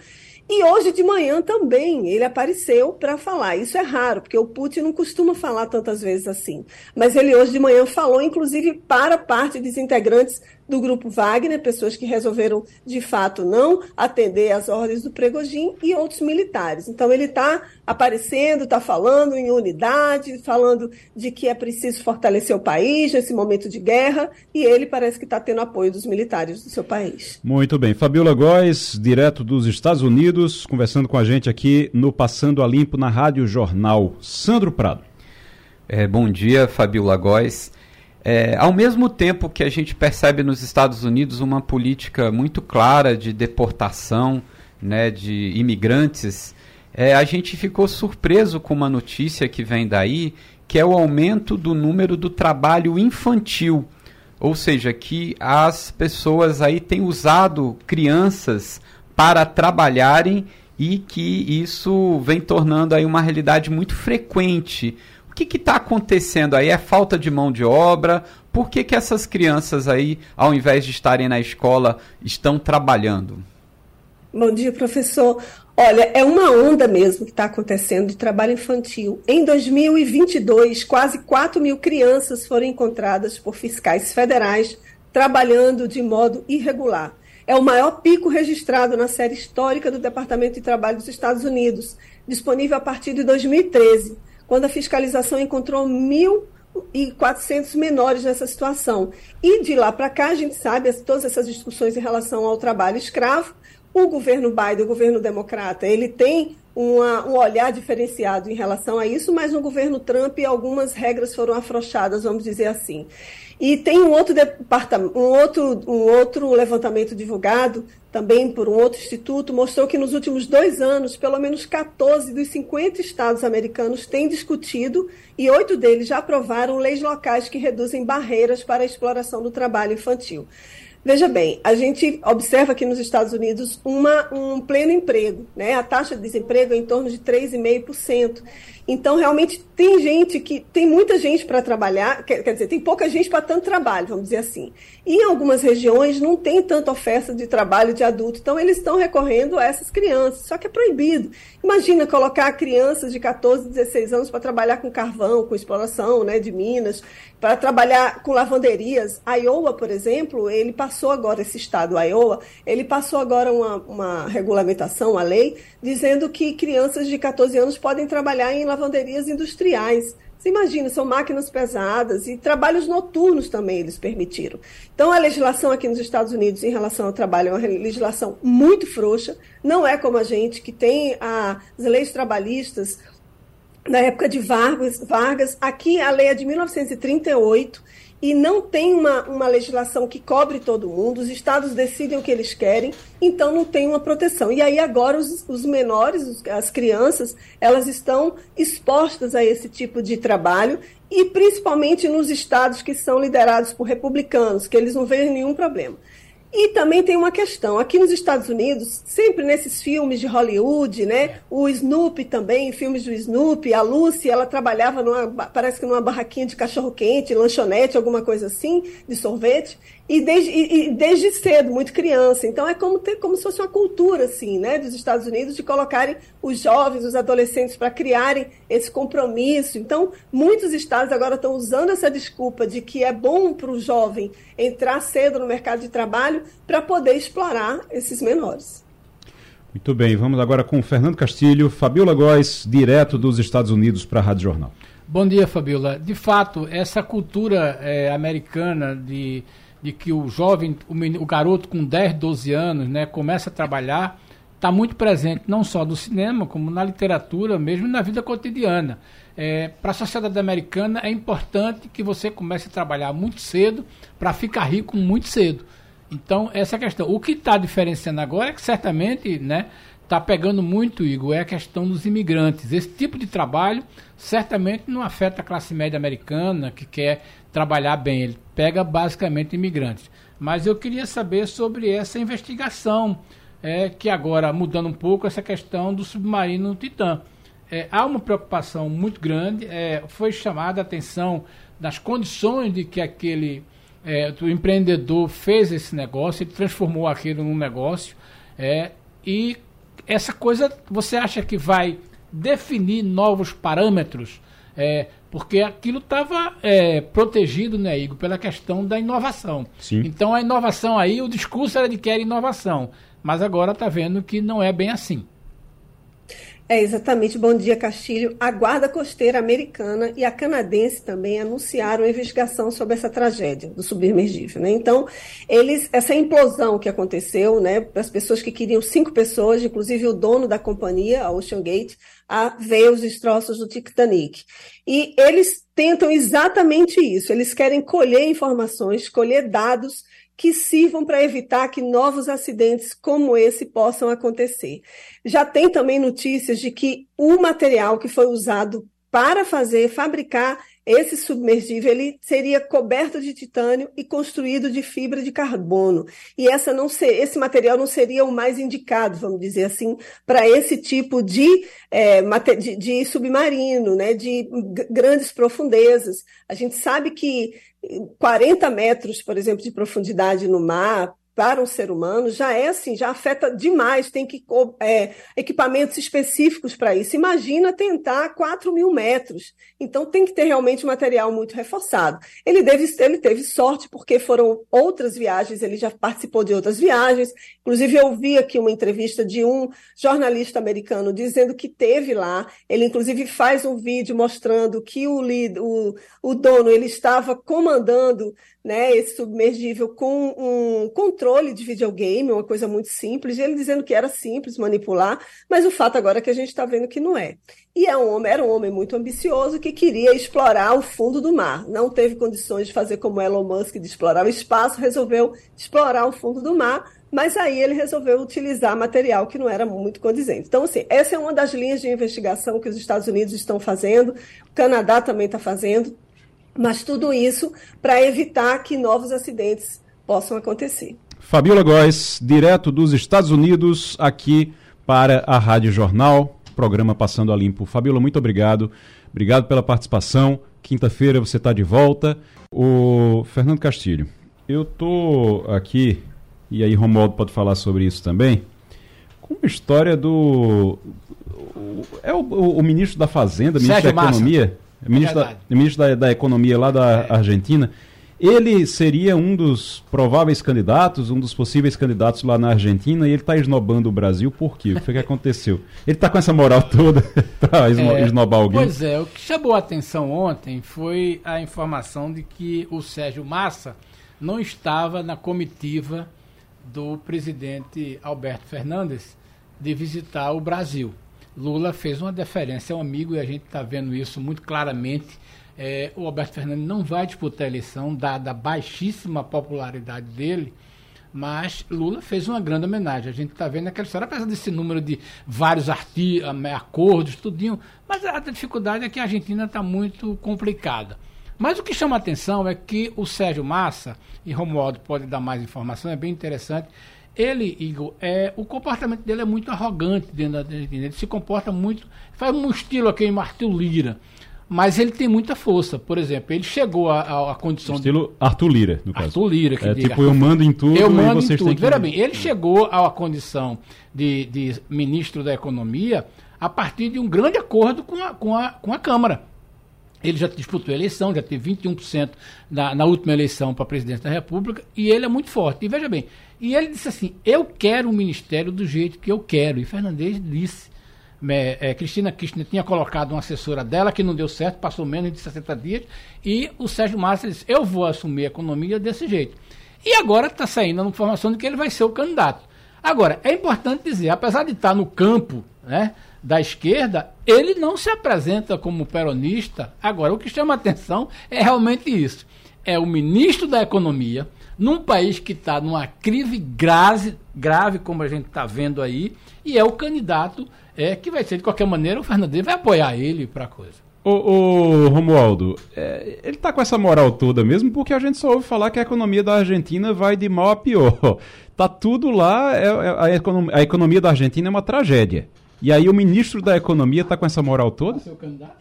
e hoje de manhã também ele apareceu para falar. Isso é raro, porque o Putin não costuma falar tantas vezes assim. Mas ele hoje de manhã falou, inclusive, para parte dos integrantes do grupo Wagner, pessoas que resolveram de fato não atender às ordens do Pregogin e outros militares. Então ele está aparecendo, está falando em unidade, falando de que é preciso fortalecer o país nesse momento de guerra e ele parece que está tendo apoio dos militares do seu país. Muito bem. Fabiola Góes, direto dos Estados Unidos, conversando com a gente aqui no Passando a Limpo na Rádio Jornal. Sandro Prado. É, bom dia, Fabiola Góes. É, ao mesmo tempo que a gente percebe nos Estados Unidos uma política muito clara de deportação né, de imigrantes, é, a gente ficou surpreso com uma notícia que vem daí, que é o aumento do número do trabalho infantil. Ou seja, que as pessoas aí têm usado crianças para trabalharem e que isso vem tornando aí uma realidade muito frequente que está acontecendo aí? É falta de mão de obra? Por que, que essas crianças aí, ao invés de estarem na escola, estão trabalhando? Bom dia, professor. Olha, é uma onda mesmo que está acontecendo de trabalho infantil. Em 2022, quase 4 mil crianças foram encontradas por fiscais federais trabalhando de modo irregular. É o maior pico registrado na série histórica do Departamento de Trabalho dos Estados Unidos, disponível a partir de 2013 quando a fiscalização encontrou 1.400 menores nessa situação. E de lá para cá, a gente sabe todas essas discussões em relação ao trabalho escravo. O governo Biden, o governo democrata, ele tem uma, um olhar diferenciado em relação a isso, mas no governo Trump algumas regras foram afrouxadas, vamos dizer assim. E tem um outro um outro, um outro levantamento divulgado também por um outro instituto, mostrou que nos últimos dois anos, pelo menos 14 dos 50 estados americanos têm discutido e oito deles já aprovaram leis locais que reduzem barreiras para a exploração do trabalho infantil. Veja bem, a gente observa aqui nos Estados Unidos uma, um pleno emprego, né? A taxa de desemprego é em torno de 3,5%. Então, realmente, tem gente que. Tem muita gente para trabalhar, quer, quer, dizer, tem pouca gente para tanto trabalho, vamos dizer assim. E em algumas regiões não tem tanta oferta de trabalho de adulto, então eles estão recorrendo a essas crianças, só que é proibido. Imagina colocar crianças de 14, 16 anos para trabalhar com carvão, com exploração né, de minas, para trabalhar com lavanderias. A Iowa, por exemplo, ele passou agora, esse estado, a Iowa, ele passou agora uma, uma regulamentação, a lei, dizendo que crianças de 14 anos podem trabalhar em lavanderias industriais. Você imagina, são máquinas pesadas e trabalhos noturnos também eles permitiram. Então, a legislação aqui nos Estados Unidos em relação ao trabalho é uma legislação muito frouxa, não é como a gente que tem as leis trabalhistas na época de Vargas, Vargas. Aqui a lei é de 1938 e não tem uma, uma legislação que cobre todo mundo, os estados decidem o que eles querem, então não tem uma proteção. E aí agora os, os menores, as crianças, elas estão expostas a esse tipo de trabalho e principalmente nos estados que são liderados por republicanos, que eles não veem nenhum problema. E também tem uma questão, aqui nos Estados Unidos, sempre nesses filmes de Hollywood, né? O Snoopy também, filmes do Snoopy, a Lucy, ela trabalhava numa, parece que numa barraquinha de cachorro quente, lanchonete, alguma coisa assim, de sorvete e desde, e, e desde cedo, muito criança. Então é como ter como se fosse uma cultura assim, né, dos Estados Unidos de colocarem os jovens, os adolescentes para criarem esse compromisso. Então muitos estados agora estão usando essa desculpa de que é bom para o jovem entrar cedo no mercado de trabalho para poder explorar esses menores. Muito bem, vamos agora com Fernando Castilho, Fabiola Góes, direto dos Estados Unidos para a Rádio Jornal. Bom dia, Fabiola. De fato, essa cultura é, americana de de que o jovem, o, menino, o garoto com 10, 12 anos, né, começa a trabalhar, está muito presente não só no cinema, como na literatura, mesmo na vida cotidiana. É, para a sociedade americana é importante que você comece a trabalhar muito cedo para ficar rico muito cedo. Então, essa é a questão. O que está diferenciando agora é que certamente, né, está pegando muito, Igor, é a questão dos imigrantes. Esse tipo de trabalho certamente não afeta a classe média americana que quer trabalhar bem. Ele pega basicamente imigrantes. Mas eu queria saber sobre essa investigação, é, que agora, mudando um pouco, essa questão do submarino Titã. É, há uma preocupação muito grande, é, foi chamada a atenção das condições de que aquele é, o empreendedor fez esse negócio, ele transformou aquilo num negócio, é, e essa coisa você acha que vai definir novos parâmetros? É, porque aquilo estava é, protegido, né, Igor, pela questão da inovação. Sim. Então a inovação aí, o discurso era de que era inovação, mas agora está vendo que não é bem assim. É, exatamente. Bom dia, Castilho. A Guarda Costeira Americana e a canadense também anunciaram a investigação sobre essa tragédia do submergível. Né? Então, eles, essa implosão que aconteceu, né, as pessoas que queriam cinco pessoas, inclusive o dono da companhia, a Ocean Gate, a ver os destroços do Titanic. E eles tentam exatamente isso. Eles querem colher informações, colher dados que sirvam para evitar que novos acidentes como esse possam acontecer. Já tem também notícias de que o material que foi usado para fazer, fabricar esse submergível, ele seria coberto de titânio e construído de fibra de carbono. E essa não ser, esse material não seria o mais indicado, vamos dizer assim, para esse tipo de, é, de, de submarino, né, de grandes profundezas. A gente sabe que 40 metros, por exemplo, de profundidade no mar, para um ser humano já é assim, já afeta demais, tem que é, equipamentos específicos para isso. Imagina tentar 4 mil metros. Então tem que ter realmente material muito reforçado. Ele, deve, ele teve sorte, porque foram outras viagens, ele já participou de outras viagens. Inclusive, eu vi aqui uma entrevista de um jornalista americano dizendo que teve lá. Ele, inclusive, faz um vídeo mostrando que o, o, o dono ele estava comandando né, esse submergível com um controle de videogame, uma coisa muito simples, ele dizendo que era simples manipular, mas o fato agora é que a gente está vendo que não é. E é um homem, era um homem muito ambicioso que queria explorar o fundo do mar. Não teve condições de fazer como Elon Musk, de explorar o espaço, resolveu explorar o fundo do mar, mas aí ele resolveu utilizar material que não era muito condizente. Então, assim, essa é uma das linhas de investigação que os Estados Unidos estão fazendo, o Canadá também está fazendo, mas tudo isso para evitar que novos acidentes possam acontecer. Fabiola Góes, direto dos Estados Unidos, aqui para a Rádio Jornal, programa Passando a Limpo. Fabiola, muito obrigado. Obrigado pela participação. Quinta-feira você está de volta. O Fernando Castilho, eu tô aqui, e aí Romualdo pode falar sobre isso também, com uma história do. É o, o, o ministro da Fazenda, ministro Sérgio da Economia. Massa ministro, da, ministro da, da, Economia lá da é. Argentina, ele seria um dos prováveis candidatos, um dos possíveis candidatos lá na Argentina, e ele está esnobando o Brasil por quê? O que que aconteceu? Ele está com essa moral toda para é, esnobar alguém? Pois é, o que chamou a atenção ontem foi a informação de que o Sérgio Massa não estava na comitiva do presidente Alberto Fernandes de visitar o Brasil. Lula fez uma deferência ao amigo e a gente está vendo isso muito claramente. É, o Alberto Fernandes não vai disputar a eleição, dada a baixíssima popularidade dele, mas Lula fez uma grande homenagem. A gente está vendo aquela história, apesar desse número de vários arti acordos, tudinho, mas a dificuldade é que a Argentina está muito complicada. Mas o que chama a atenção é que o Sérgio Massa, e Romualdo pode dar mais informação, é bem interessante, ele, Igor, é, o comportamento dele é muito arrogante dentro da Argentina. Ele se comporta muito. Faz um estilo aqui em Arthur Lira. Mas ele tem muita força. Por exemplo, ele chegou à condição. Estilo de... Arthur Lira, no caso. Arthur Lira, que é, diga, Tipo, eu mando em tudo eu mando e vocês em tudo. Que... Veja bem, ele chegou à condição de, de ministro da Economia a partir de um grande acordo com a, com a, com a Câmara. Ele já disputou a eleição, já teve 21% na, na última eleição para presidente da República, e ele é muito forte. E veja bem, e ele disse assim: eu quero o ministério do jeito que eu quero. E Fernandes disse. É, é, Cristina Kirchner tinha colocado uma assessora dela que não deu certo, passou menos de 60 dias, e o Sérgio Massa disse: Eu vou assumir a economia desse jeito. E agora está saindo a informação de que ele vai ser o candidato. Agora, é importante dizer, apesar de estar no campo né, da esquerda, ele não se apresenta como peronista. Agora, o que chama atenção é realmente isso. É o ministro da Economia, num país que está numa crise grave, grave, como a gente está vendo aí, e é o candidato é, que vai ser, de qualquer maneira, o Fernandes vai apoiar ele para a coisa. Ô, ô Romualdo, é, ele tá com essa moral toda mesmo porque a gente só ouve falar que a economia da Argentina vai de mal a pior. Tá tudo lá, é, é, a, economia, a economia da Argentina é uma tragédia. E aí o ministro da Economia está com essa moral toda? Seu candidato?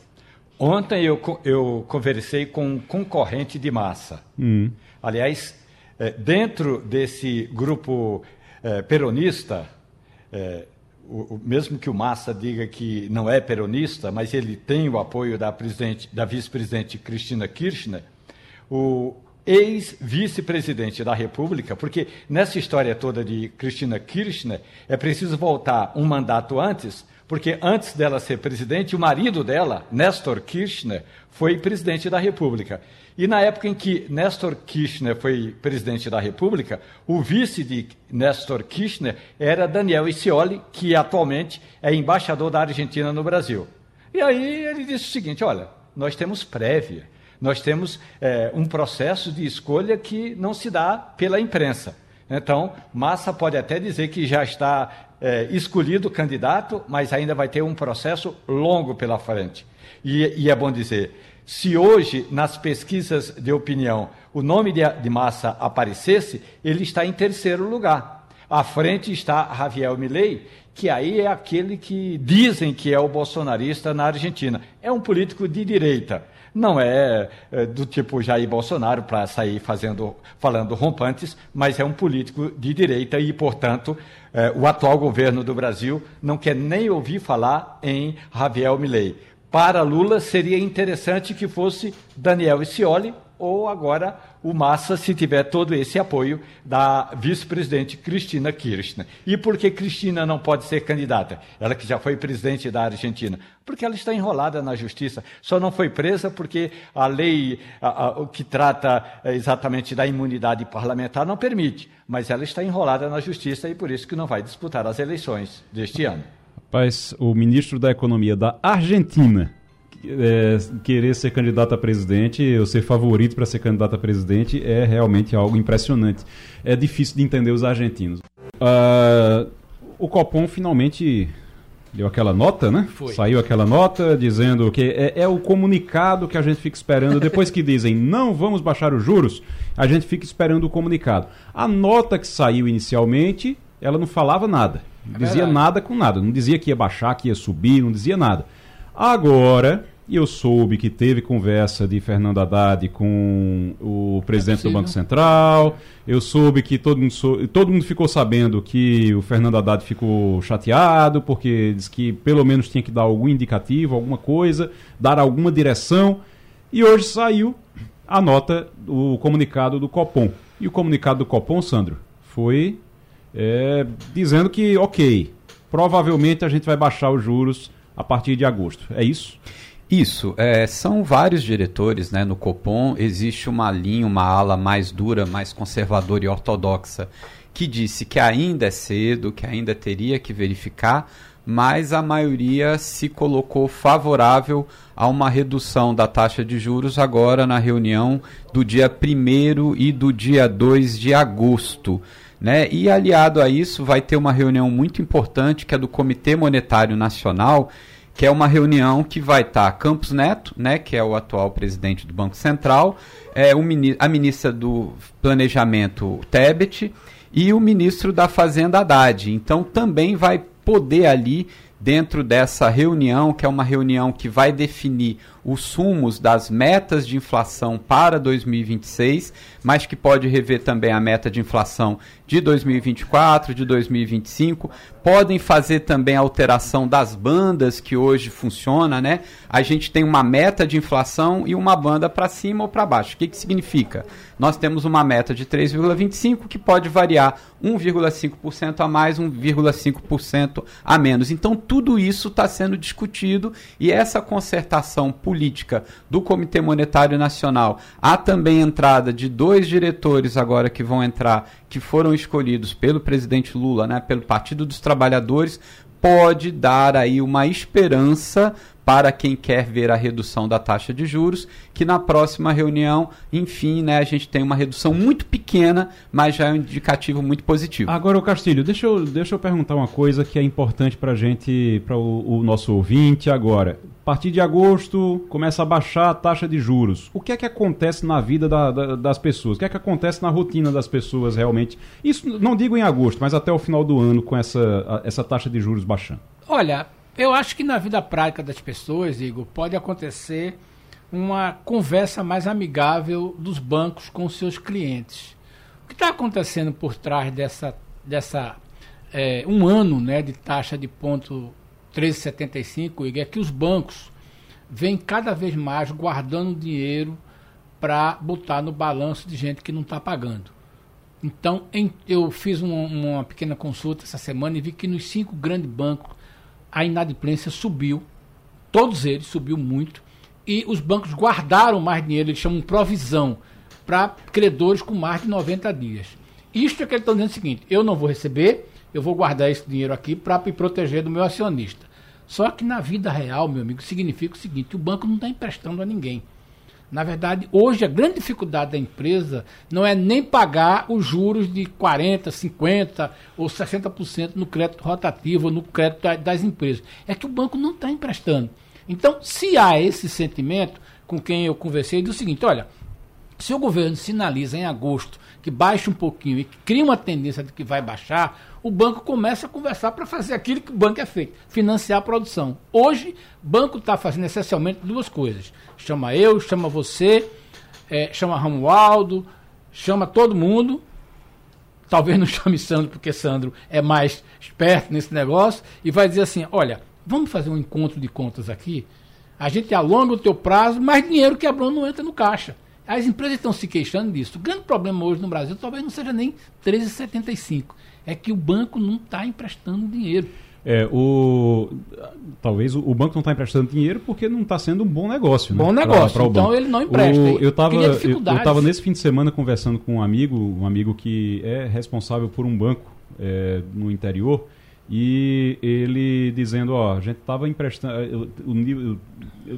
Ontem eu, eu conversei com um concorrente de massa. Hum. Aliás, é, dentro desse grupo é, peronista, é, o, o, mesmo que o Massa diga que não é peronista, mas ele tem o apoio da, da vice-presidente Cristina Kirchner, o, ex-vice-presidente da República, porque nessa história toda de Cristina Kirchner é preciso voltar um mandato antes, porque antes dela ser presidente, o marido dela, Nestor Kirchner, foi presidente da República. E na época em que Nestor Kirchner foi presidente da República, o vice de Nestor Kirchner era Daniel Scioli, que atualmente é embaixador da Argentina no Brasil. E aí ele disse o seguinte: olha, nós temos prévia nós temos é, um processo de escolha que não se dá pela imprensa. Então, Massa pode até dizer que já está é, escolhido o candidato, mas ainda vai ter um processo longo pela frente. E, e, é bom dizer, se hoje, nas pesquisas de opinião, o nome de, de Massa aparecesse, ele está em terceiro lugar. À frente está Javier Milei, que aí é aquele que dizem que é o bolsonarista na Argentina. É um político de direita não é, é do tipo Jair Bolsonaro para sair fazendo, falando rompantes, mas é um político de direita e, portanto, é, o atual governo do Brasil não quer nem ouvir falar em Javier Milei. Para Lula seria interessante que fosse Daniel Scioli ou agora o Massa, se tiver todo esse apoio da vice-presidente Cristina Kirchner. E por que Cristina não pode ser candidata? Ela que já foi presidente da Argentina. Porque ela está enrolada na justiça. Só não foi presa porque a lei a, a, que trata eh, exatamente da imunidade parlamentar não permite. Mas ela está enrolada na justiça e por isso que não vai disputar as eleições deste ano. Rapaz, o ministro da Economia da Argentina é, querer ser candidato a presidente, ou ser favorito para ser candidato a presidente, é realmente algo impressionante. É difícil de entender os argentinos. Uh, o Copom finalmente deu aquela nota, né? Foi. Saiu aquela nota dizendo que é, é, o comunicado que a gente fica esperando. Depois que dizem não vamos baixar os juros, a gente fica esperando o comunicado. A nota que saiu inicialmente, ela não falava nada. Não é dizia verdade. nada com nada. Não dizia que ia baixar, que ia subir, não dizia nada. Agora, eu soube que teve conversa de Fernando Haddad com o presidente é do Banco Central. Eu soube que todo mundo, sou, todo mundo ficou sabendo que o Fernando Haddad ficou chateado, porque disse que pelo menos tinha que dar algum indicativo, alguma coisa, dar alguma direção. E hoje saiu a nota, o comunicado do Copom. E o comunicado do Copom, Sandro, foi é, dizendo que, ok, provavelmente a gente vai baixar os juros a partir de agosto. É isso? Isso, é, são vários diretores né, no Copom. Existe uma linha, uma ala mais dura, mais conservadora e ortodoxa, que disse que ainda é cedo, que ainda teria que verificar, mas a maioria se colocou favorável a uma redução da taxa de juros agora na reunião do dia 1 e do dia 2 de agosto. Né? E aliado a isso, vai ter uma reunião muito importante que é do Comitê Monetário Nacional que é uma reunião que vai estar tá Campos Neto, né, que é o atual presidente do Banco Central, é, o, a ministra do Planejamento, Tebet, e o ministro da Fazenda, Haddad. Então também vai poder ali, dentro dessa reunião, que é uma reunião que vai definir os sumos das metas de inflação para 2026, mas que pode rever também a meta de inflação de 2024, de 2025. Podem fazer também a alteração das bandas que hoje funciona, né? A gente tem uma meta de inflação e uma banda para cima ou para baixo. O que, que significa? Nós temos uma meta de 3,25 que pode variar 1,5% a mais, 1,5% a menos. Então tudo isso está sendo discutido e essa concertação política do Comitê Monetário Nacional. Há também entrada de dois diretores agora que vão entrar, que foram escolhidos pelo presidente Lula, né, pelo Partido dos Trabalhadores, pode dar aí uma esperança para quem quer ver a redução da taxa de juros, que na próxima reunião, enfim, né, a gente tem uma redução muito pequena, mas já é um indicativo muito positivo. Agora, o Castilho, deixa eu, deixa eu perguntar uma coisa que é importante para a gente, para o, o nosso ouvinte agora. A partir de agosto começa a baixar a taxa de juros. O que é que acontece na vida da, da, das pessoas? O que é que acontece na rotina das pessoas realmente? Isso não digo em agosto, mas até o final do ano com essa, essa taxa de juros baixando. Olha, eu acho que na vida prática das pessoas, Igor, pode acontecer uma conversa mais amigável dos bancos com seus clientes. O que está acontecendo por trás dessa, dessa é, um ano né, de taxa de ponto 13,75, Igor, é que os bancos vêm cada vez mais guardando dinheiro para botar no balanço de gente que não está pagando. Então, em, eu fiz uma, uma pequena consulta essa semana e vi que nos cinco grandes bancos a inadimplência subiu, todos eles subiu muito, e os bancos guardaram mais dinheiro, eles chamam provisão, para credores com mais de 90 dias. Isto é que eles estão dizendo o seguinte: eu não vou receber, eu vou guardar esse dinheiro aqui para me proteger do meu acionista. Só que na vida real, meu amigo, significa o seguinte: o banco não está emprestando a ninguém. Na verdade, hoje a grande dificuldade da empresa não é nem pagar os juros de 40%, 50% ou 60% no crédito rotativo ou no crédito das empresas. É que o banco não está emprestando. Então, se há esse sentimento, com quem eu conversei, diz o seguinte: olha, se o governo sinaliza em agosto que baixa um pouquinho e cria uma tendência de que vai baixar, o banco começa a conversar para fazer aquilo que o banco é feito, financiar a produção. Hoje, o banco está fazendo essencialmente duas coisas. Chama eu, chama você, é, chama Romualdo, chama todo mundo. Talvez não chame Sandro, porque Sandro é mais esperto nesse negócio, e vai dizer assim: olha, vamos fazer um encontro de contas aqui. A gente alonga o teu prazo, mas dinheiro que é bom não entra no caixa. As empresas estão se queixando disso. O grande problema hoje no Brasil talvez não seja nem 13,75. É que o banco não está emprestando dinheiro. É, o, talvez o, banco não está emprestando dinheiro porque não está sendo um bom negócio. Bom né, negócio, pra, pra então ele não empresta. O, eu estava eu, eu nesse fim de semana conversando com um amigo, um amigo que é responsável por um banco é, no interior, e ele dizendo, ó, a gente estava emprestando, o nível,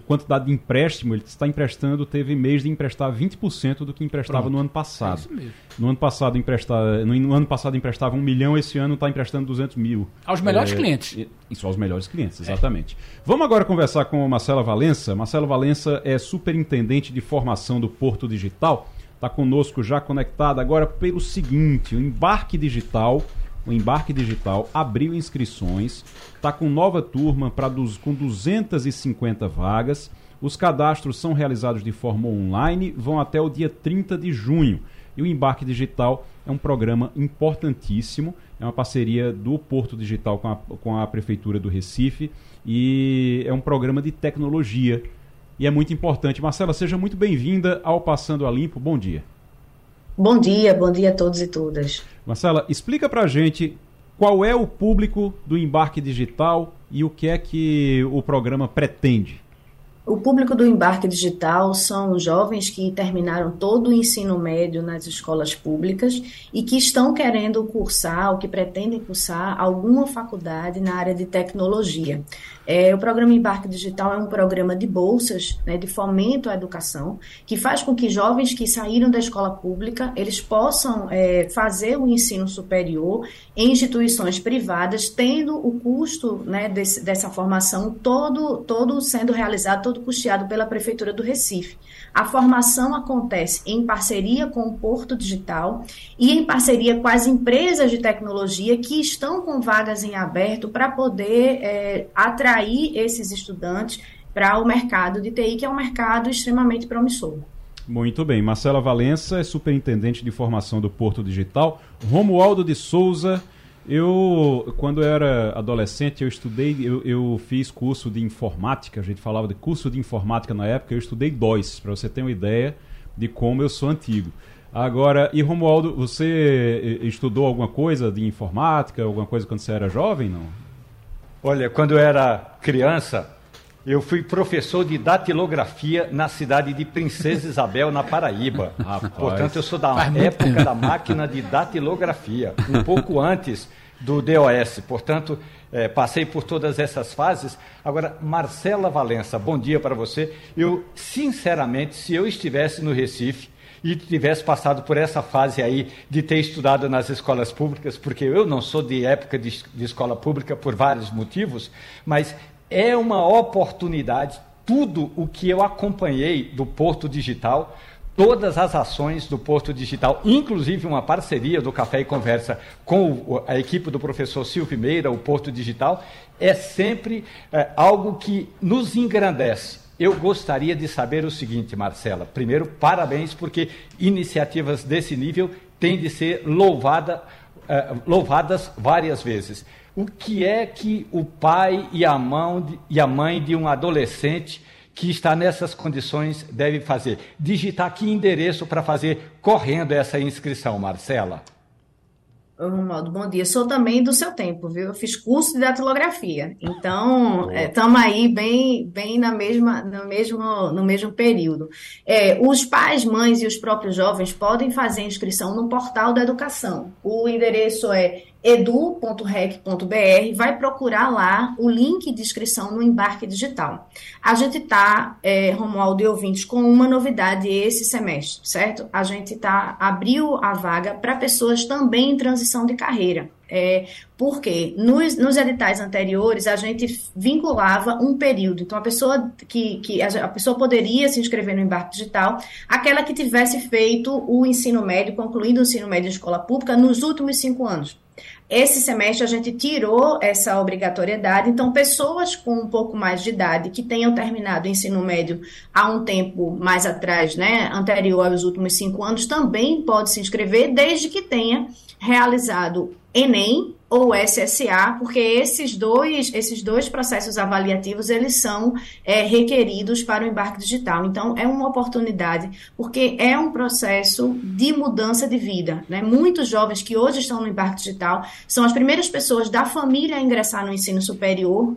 quantidade de empréstimo, ele está emprestando, teve mês de emprestar 20% do que emprestava Pronto. no ano É passado. isso mesmo. No ano passado emprestava, no, no ano passado emprestava um milhão, esse ano está emprestando 200 mil. Aos melhores É, clientes. e- Isso, aos melhores clientes, exatamente. Vamos agora conversar com Marcela Valença. Marcela Valença é superintendente de formação do Porto Digital. Está conosco já conectada agora pelo seguinte: o embarque digital. O embarque digital abriu inscrições, está com nova turma para com 250 vagas. Os cadastros são realizados de forma online, vão até o dia 30 de junho. E o Embarque Digital é um programa importantíssimo, é uma parceria do Porto Digital com a, com a Prefeitura do Recife e é um programa de tecnologia e é muito importante. Marcela, seja muito bem-vinda ao Passando a Limpo. Bom dia. Bom dia, bom dia a todos e todas. Marcela, explica pra gente qual é o público do Embarque Digital e o que é que o programa pretende. O público do embarque digital são jovens que terminaram todo o ensino médio nas escolas públicas e que estão querendo cursar ou que pretendem cursar alguma faculdade na área de tecnologia. É, o programa Embarque Digital é um programa de bolsas, né, de fomento à educação, que faz com que jovens que saíram da escola pública eles possam é, fazer o ensino superior em instituições privadas, tendo o custo né, desse, dessa formação todo, todo sendo realizado, todo custeado pela Prefeitura do Recife. A formação acontece em parceria com o Porto Digital e em parceria com as empresas de tecnologia que estão com vagas em aberto para poder é, atrair esses estudantes para o mercado de TI, que é um mercado extremamente promissor. Muito bem. Marcela Valença é superintendente de formação do Porto Digital. Romualdo de Souza. Eu, quando eu era adolescente, eu estudei, eu, eu fiz curso de informática, a gente falava de curso de informática na época, eu estudei DOS, para você ter uma ideia de como eu sou antigo. Agora, e Romualdo, você eh, estudou alguma coisa de informática, alguma coisa quando você era jovem, não? Olha, quando eu era criança, eu fui professor de datilografia na cidade de Princesa Isabel, na Paraíba. Rapaz. Portanto, eu sou da Faz época da máquina de datilografia, um pouco antes do DOS. Portanto, eh, passei por todas essas fases. Agora, Marcela Valença, bom dia para você. Eu, sinceramente, se eu estivesse no Recife e tivesse passado por essa fase aí de ter estudado nas escolas públicas, porque eu não sou de época de, de escola pública por vários motivos, mas é uma oportunidade. Tudo o que eu acompanhei do Porto Digital, todas as ações do Porto Digital, inclusive uma parceria do Café e Conversa com a equipe do professor Silvio Meira, o Porto Digital, é sempre é, algo que nos engrandece. Eu gostaria de saber o seguinte, Marcela. Primeiro, parabéns, porque iniciativas desse nível têm de ser louvada, eh, louvadas várias vezes. O que é que o pai e a, mão e a mãe de um adolescente que está nessas condições deve fazer? Digitar que endereço para fazer correndo essa inscrição, Marcela? Romualdo, bom dia. Sou também do seu tempo, viu? Eu fiz curso de datilografia. Então, estamos aí bem, bem na mesma, no, mesmo, no mesmo período. É, os pais, mães e os próprios jovens podem fazer inscrição no portal da educação. O endereço é edu.rec.br. Vai procurar lá o link de inscrição no embarque digital. A gente está, é, Romualdo e ouvintes, com uma novidade esse semestre, certo? A gente tá, abriu a vaga para pessoas também em transição de carreira. É, porque nos, nos editais anteriores a gente vinculava um período. Então, a pessoa que, que a, a pessoa poderia se inscrever no embarque digital, aquela que tivesse feito o ensino médio, concluído o ensino médio em escola pública nos últimos cinco anos. Esse semestre a gente tirou essa obrigatoriedade, então pessoas com um pouco mais de idade que tenham terminado o ensino médio há um tempo mais atrás, né, anterior aos últimos cinco anos, também pode se inscrever, desde que tenha realizado Enem ou SSA, porque esses dois, esses dois processos avaliativos, eles são é, requeridos para o embarque digital. Então, é uma oportunidade, porque é um processo de mudança de vida. Né? Muitos jovens que hoje estão no embarque digital são as primeiras pessoas da família a ingressar no ensino superior,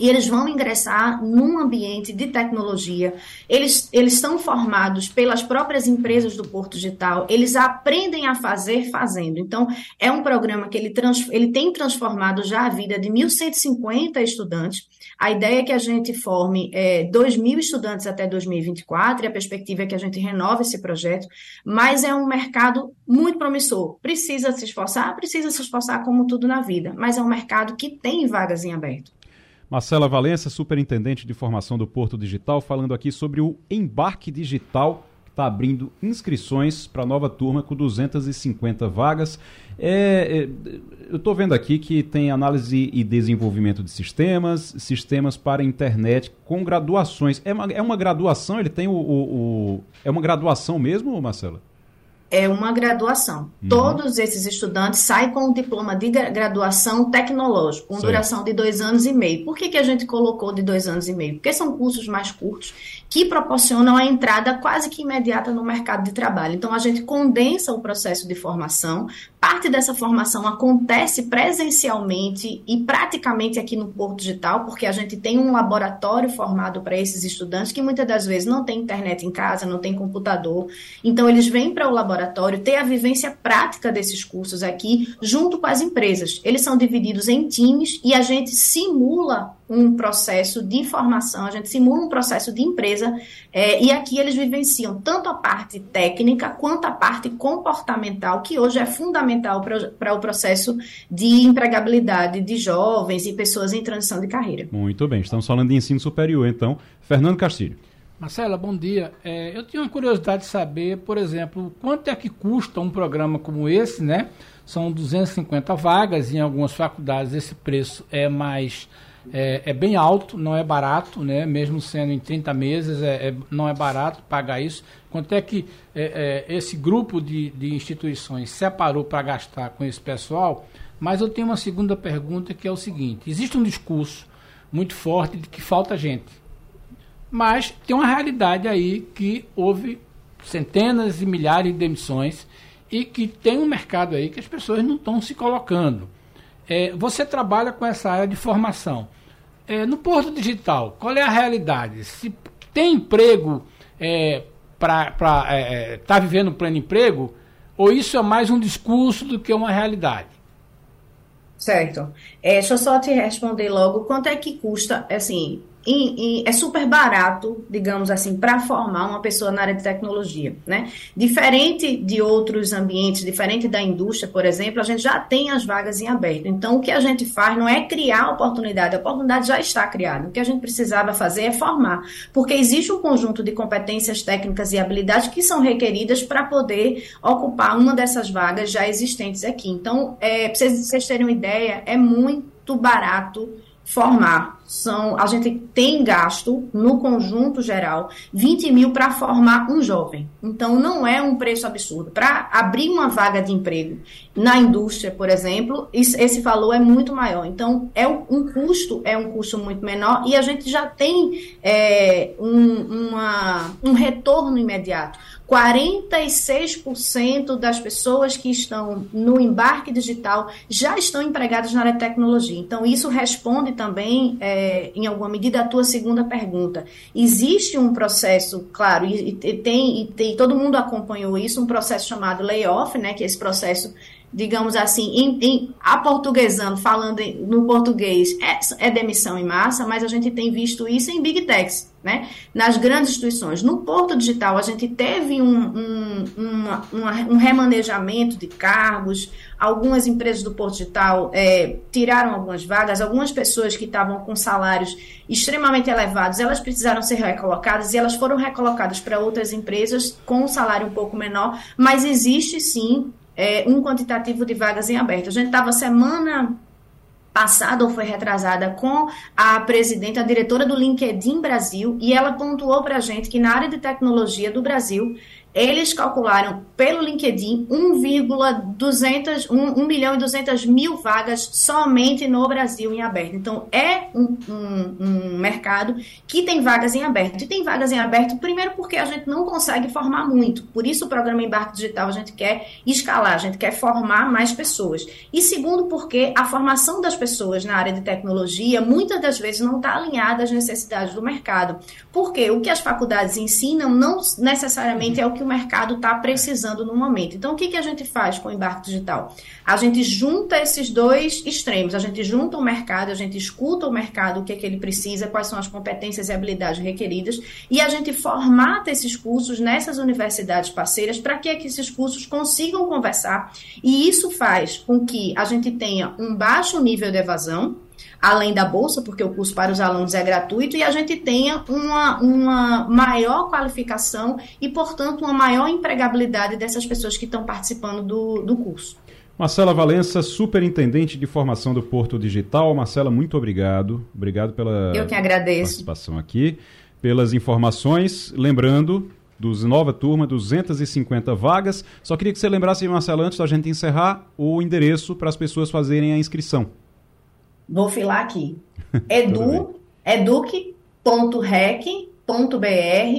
e eles vão ingressar num ambiente de tecnologia. Eles, eles são formados pelas próprias empresas do Porto Digital, eles aprendem a fazer fazendo. Então, é um programa que ele, trans, ele tem transformado já a vida de 1.150 estudantes. A ideia é que a gente forme é, 2 mil estudantes até 2024, e a perspectiva é que a gente renove esse projeto, mas é um mercado muito promissor. Precisa se esforçar? Precisa se esforçar como tudo na vida, mas é um mercado que tem vagas em aberto. Marcela Valença, superintendente de formação do Porto Digital, falando aqui sobre o embarque digital que está abrindo inscrições para a nova turma com 250 vagas. É, é, eu estou vendo aqui que tem análise e desenvolvimento de sistemas, sistemas para internet com graduações. É uma, é uma graduação? Ele tem o, o, o é uma graduação mesmo, Marcela? É uma graduação. Uhum. Todos esses estudantes saem com um diploma de graduação tecnológico, com duração de dois anos e meio. Por que, que a gente colocou de dois anos e meio? Porque são cursos mais curtos que proporcionam a entrada quase que imediata no mercado de trabalho. Então, a gente condensa o processo de formação. Parte dessa formação acontece presencialmente e praticamente aqui no Porto Digital, porque a gente tem um laboratório formado para esses estudantes que muitas das vezes não tem internet em casa, não tem computador. Então, eles vêm para o laboratório ter a vivência prática desses cursos aqui, junto com as empresas. Eles são divididos em times e a gente simula um processo de formação, a gente simula um processo de empresa, é, e aqui eles vivenciam tanto a parte técnica quanto a parte comportamental, que hoje é fundamental para o processo de empregabilidade de jovens e pessoas em transição de carreira. Muito bem, estamos falando de ensino superior, então. Fernando Castilho. Marcela, bom dia. É, eu tinha uma curiosidade de saber, por exemplo, quanto é que custa um programa como esse, né? São 250 vagas, em algumas faculdades esse preço é mais é, é, bem alto, não é barato, né? mesmo sendo em 30 meses, é, é não é barato pagar isso. Quanto é que é, é, esse grupo de, de instituições separou para gastar com esse pessoal? Mas eu tenho uma segunda pergunta que é o seguinte: existe um discurso muito forte de que falta gente. Mas tem uma realidade aí que houve centenas e milhares de demissões e que tem um mercado aí que as pessoas não estão se colocando. É, você trabalha com essa área de formação. É, no Porto Digital, qual é a realidade? Se tem emprego é, para estar é, é, tá vivendo pleno emprego, ou isso é mais um discurso do que uma realidade? Certo. É, deixa eu só te responder logo. Quanto é que custa, assim, e, e é super barato, digamos assim, para formar uma pessoa na área de tecnologia, né? Diferente de outros ambientes, diferente da indústria, por exemplo, a gente já tem as vagas em aberto. Então, o que a gente faz não é criar oportunidade, a oportunidade já está criada. O que a gente precisava fazer é formar, porque existe um conjunto de competências técnicas e habilidades que são requeridas para poder ocupar uma dessas vagas já existentes aqui. Então, é, para vocês terem uma ideia, é muito barato formar. São, a gente tem gasto, no conjunto geral, 20 mil para formar um jovem. Então, não é um preço absurdo. Para abrir uma vaga de emprego na indústria, por exemplo, esse valor é muito maior. Então, é um custo, é um custo muito menor e a gente já tem é, um, uma, um retorno imediato. 46% das pessoas que estão no embarque digital já estão empregadas na área de tecnologia. Então, isso responde também, é, em alguma medida, a tua segunda pergunta. Existe um processo, claro, e, e tem, e tem, todo mundo acompanhou isso, um processo chamado layoff, né, que é esse processo digamos assim, em, em aportuguesando, falando em, no português, é, é, demissão em massa, mas a gente tem visto isso em big techs, né? nas grandes instituições. No Porto Digital, a gente teve um, um, uma, uma, um remanejamento de cargos, algumas empresas do Porto Digital é, tiraram algumas vagas, algumas pessoas que estavam com salários extremamente elevados, elas precisaram ser recolocadas e elas foram recolocadas para outras empresas com um salário um pouco menor, mas existe sim é, um quantitativo de vagas em aberto. A gente estava semana passada ou foi retrasada com a presidente, a diretora do LinkedIn Brasil, e ela pontuou para a gente que na área de tecnologia do Brasil eles calcularam pelo LinkedIn 1,200 1, 1 milhão e 200 mil vagas somente no Brasil em aberto. Então é um, um, um, mercado que tem vagas em aberto. E tem vagas em aberto, primeiro porque a gente não consegue formar muito. Por isso o programa Embarque Digital a gente quer escalar, a gente quer formar mais pessoas. E segundo porque a formação das pessoas na área de tecnologia muitas das vezes não está alinhada às necessidades do mercado. Porque o que as faculdades ensinam não necessariamente é o que o mercado está precisando no momento. Então, o que, que a gente faz com o embarque digital? A gente junta esses dois extremos, a gente junta o mercado, a gente escuta o mercado, o que, é que ele precisa, quais são as competências e habilidades requeridas, e a gente formata esses cursos nessas universidades parceiras para que, é que esses cursos consigam conversar, e isso faz com que a gente tenha um baixo nível de evasão, além da bolsa, porque o curso para os alunos é gratuito, e a gente tenha uma, uma maior qualificação e, portanto, uma maior empregabilidade dessas pessoas que estão participando do, do curso. Marcela Valença, superintendente de formação do Porto Digital. Marcela, muito obrigado. Obrigado pela Eu que agradeço. participação aqui, pelas informações. Lembrando, dos nova turma, 250 vagas. Só queria que você lembrasse, Marcela, antes da gente encerrar, o endereço para as pessoas fazerem a inscrição. Vou filar aqui. Edu, eduque.rec.br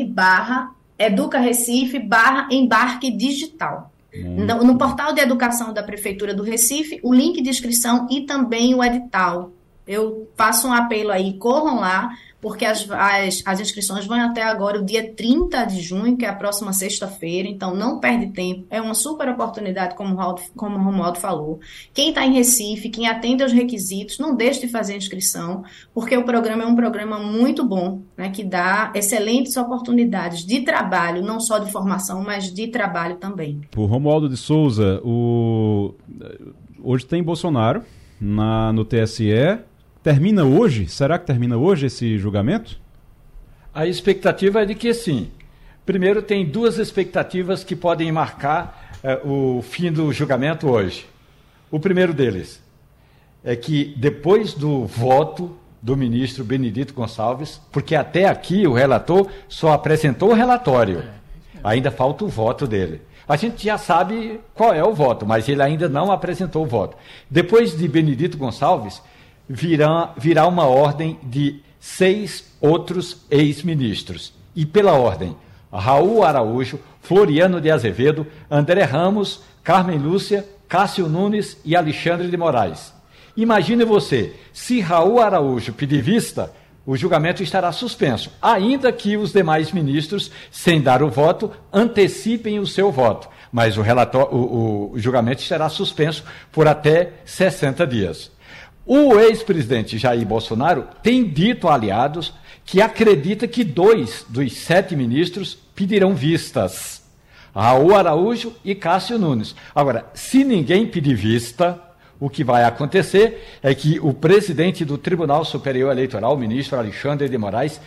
barra Educa Recife barra embarque digital. No, no, portal de educação da Prefeitura do Recife, o link de inscrição e também o edital. Eu faço um apelo aí, corram lá, porque as, as, as inscrições vão até agora o dia 30 de junho, que é a próxima sexta-feira, então não perde tempo. É uma super oportunidade, como o, Romualdo, como o Romualdo falou. Quem está em Recife, quem atende aos requisitos, não deixe de fazer a inscrição, porque o programa é um programa muito bom, né, que dá excelentes oportunidades de trabalho, não só de formação, mas de trabalho também. O Romualdo de Souza, o... hoje tem Bolsonaro na, no TSE Termina hoje? Será que termina hoje esse julgamento? A expectativa é de que sim. Primeiro, tem duas expectativas que podem marcar eh, o fim do julgamento hoje. O primeiro deles é que depois do voto do ministro Benedito Gonçalves, porque até aqui o relator só apresentou o relatório, ainda falta o voto dele. A gente já sabe qual é o voto, mas ele ainda não apresentou o voto. Depois de Benedito Gonçalves, virá, virá uma ordem de seis outros ex-ministros. E pela ordem, Raul Araújo, Floriano de Azevedo, André Ramos, Carmen Lúcia, Cássio Nunes e Alexandre de Moraes. Imagine você, se Raul Araújo pedir vista, o julgamento estará suspenso, ainda que os demais ministros, sem dar o voto, antecipem o seu voto. Mas o, relatório, o, o julgamento estará suspenso por até 60 dias. O ex-presidente Jair Bolsonaro tem dito a aliados que acredita que dois dos sete ministros pedirão vistas. Raul Araújo e Cássio Nunes. Agora, se ninguém pedir vista, o que vai acontecer é que o presidente do Tribunal Superior Eleitoral, o ministro Alexandre de Moraes,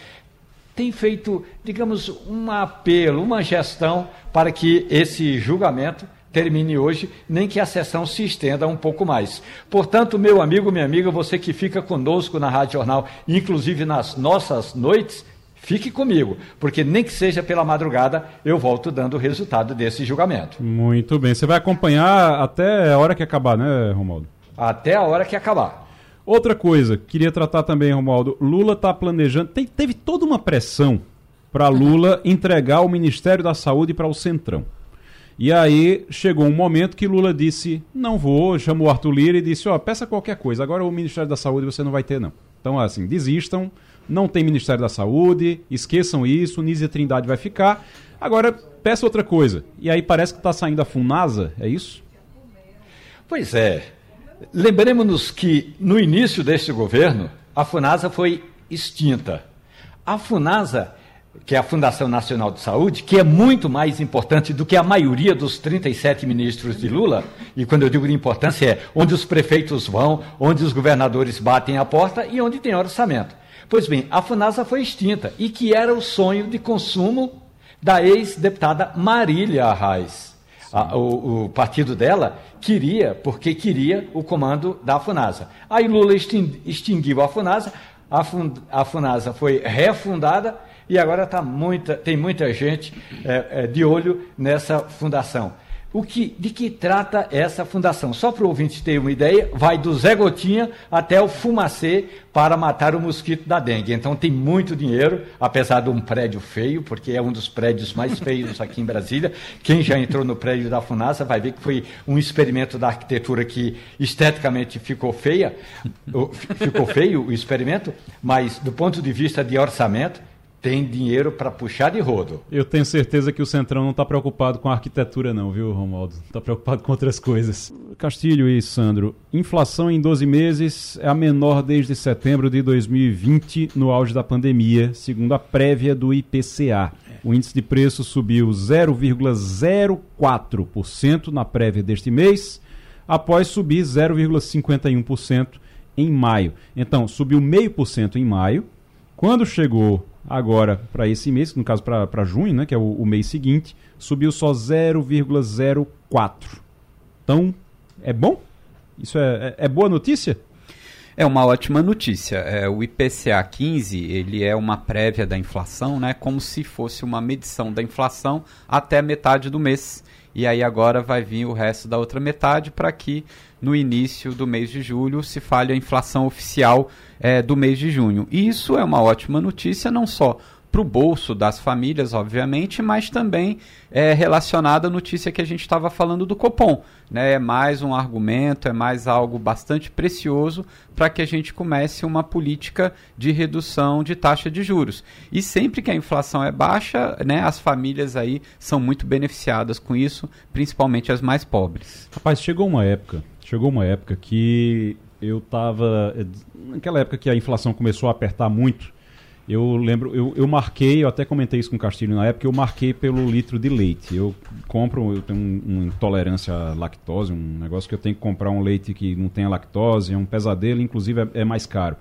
tem feito, digamos, um apelo, uma gestão para que esse julgamento termine hoje, nem que a sessão se estenda um pouco mais. Portanto, meu amigo, minha amiga, você que fica conosco na Rádio Jornal, inclusive nas nossas noites, fique comigo, porque nem que seja pela madrugada, eu volto dando o resultado desse julgamento. Muito bem. Você vai acompanhar até a hora que acabar, né, Romualdo? Até a hora que acabar. Outra coisa, queria tratar também, Romualdo. Lula está planejando. Teve toda uma pressão para Lula entregar o Ministério da Saúde para o Centrão. E aí chegou um momento que Lula disse: não vou, chamou Arthur Lira e disse: ó, oh, peça qualquer coisa, agora o Ministério da Saúde você não vai ter, não. Então, assim, desistam, não tem Ministério da Saúde, esqueçam isso, Nízia Trindade vai ficar. Agora, peça outra coisa. E aí parece que está saindo a FUNASA, é isso? Pois é. Lembremos-nos que no início deste governo, a FUNASA foi extinta. A FUNASA que é a Fundação Nacional de Saúde, que é muito mais importante do que a maioria dos 37 ministros de Lula, e quando eu digo de importância é onde os prefeitos vão, onde os governadores batem a porta e onde tem orçamento. Pois bem, a FUNASA foi extinta, e que era o sonho de consumo da ex-deputada Marília Arraes. O, o, partido dela queria, porque queria o comando da FUNASA. Aí Lula extinguiu a FUNASA, a, a FUNASA foi refundada, e agora tá muita, tem muita gente é, é, de olho nessa fundação. O que, de que trata essa fundação? Só para o ouvinte ter uma ideia, vai do Zé Gotinha até o Fumacê para matar o mosquito da dengue. Então tem muito dinheiro, apesar de um prédio feio, porque é um dos prédios mais feios aqui em Brasília. Quem já entrou no prédio da Funasa vai ver que foi um experimento da arquitetura que esteticamente ficou feia, ficou feio o experimento, mas do ponto de vista de orçamento, tem dinheiro para puxar de rodo. Eu tenho certeza que o Centrão não está preocupado com a arquitetura, não, viu, Romualdo? Está preocupado com outras coisas. Castilho e Sandro, inflação em 12 meses é a menor desde setembro de 2020, no auge da pandemia, segundo a prévia do IPCA. O índice de preço subiu 0,04% na prévia deste mês, após subir 0,51% em maio. Então, subiu meio por cento em maio. Quando chegou agora para esse mês, no caso para junho, né, que é o, o mês seguinte, subiu só 0,04. Então, é bom? Isso é, é, é, boa notícia? É uma ótima notícia. É, o IPCA 15 ele é uma prévia da inflação, né, como se fosse uma medição da inflação até metade do mês. E aí agora vai vir o resto da outra metade para que no início do mês de julho se fale a inflação oficial é, do mês de junho. E isso é uma ótima notícia, não só para o bolso das famílias, obviamente, mas também é relacionada à notícia que a gente estava falando do Copom. Né? É mais um argumento, é mais algo bastante precioso para que a gente comece uma política de redução de taxa de juros. E sempre que a inflação é baixa, né, as famílias aí são muito beneficiadas com isso, principalmente as mais pobres. Rapaz, chegou uma época, chegou uma época que eu estava naquela época que a inflação começou a apertar muito eu lembro, eu, eu marquei, eu até comentei isso com o Castilho na época, eu marquei pelo litro de leite. Eu compro, eu tenho um, uma intolerância à lactose, um negócio que eu tenho que comprar um leite que não tenha lactose, é um pesadelo, inclusive é, é mais caro.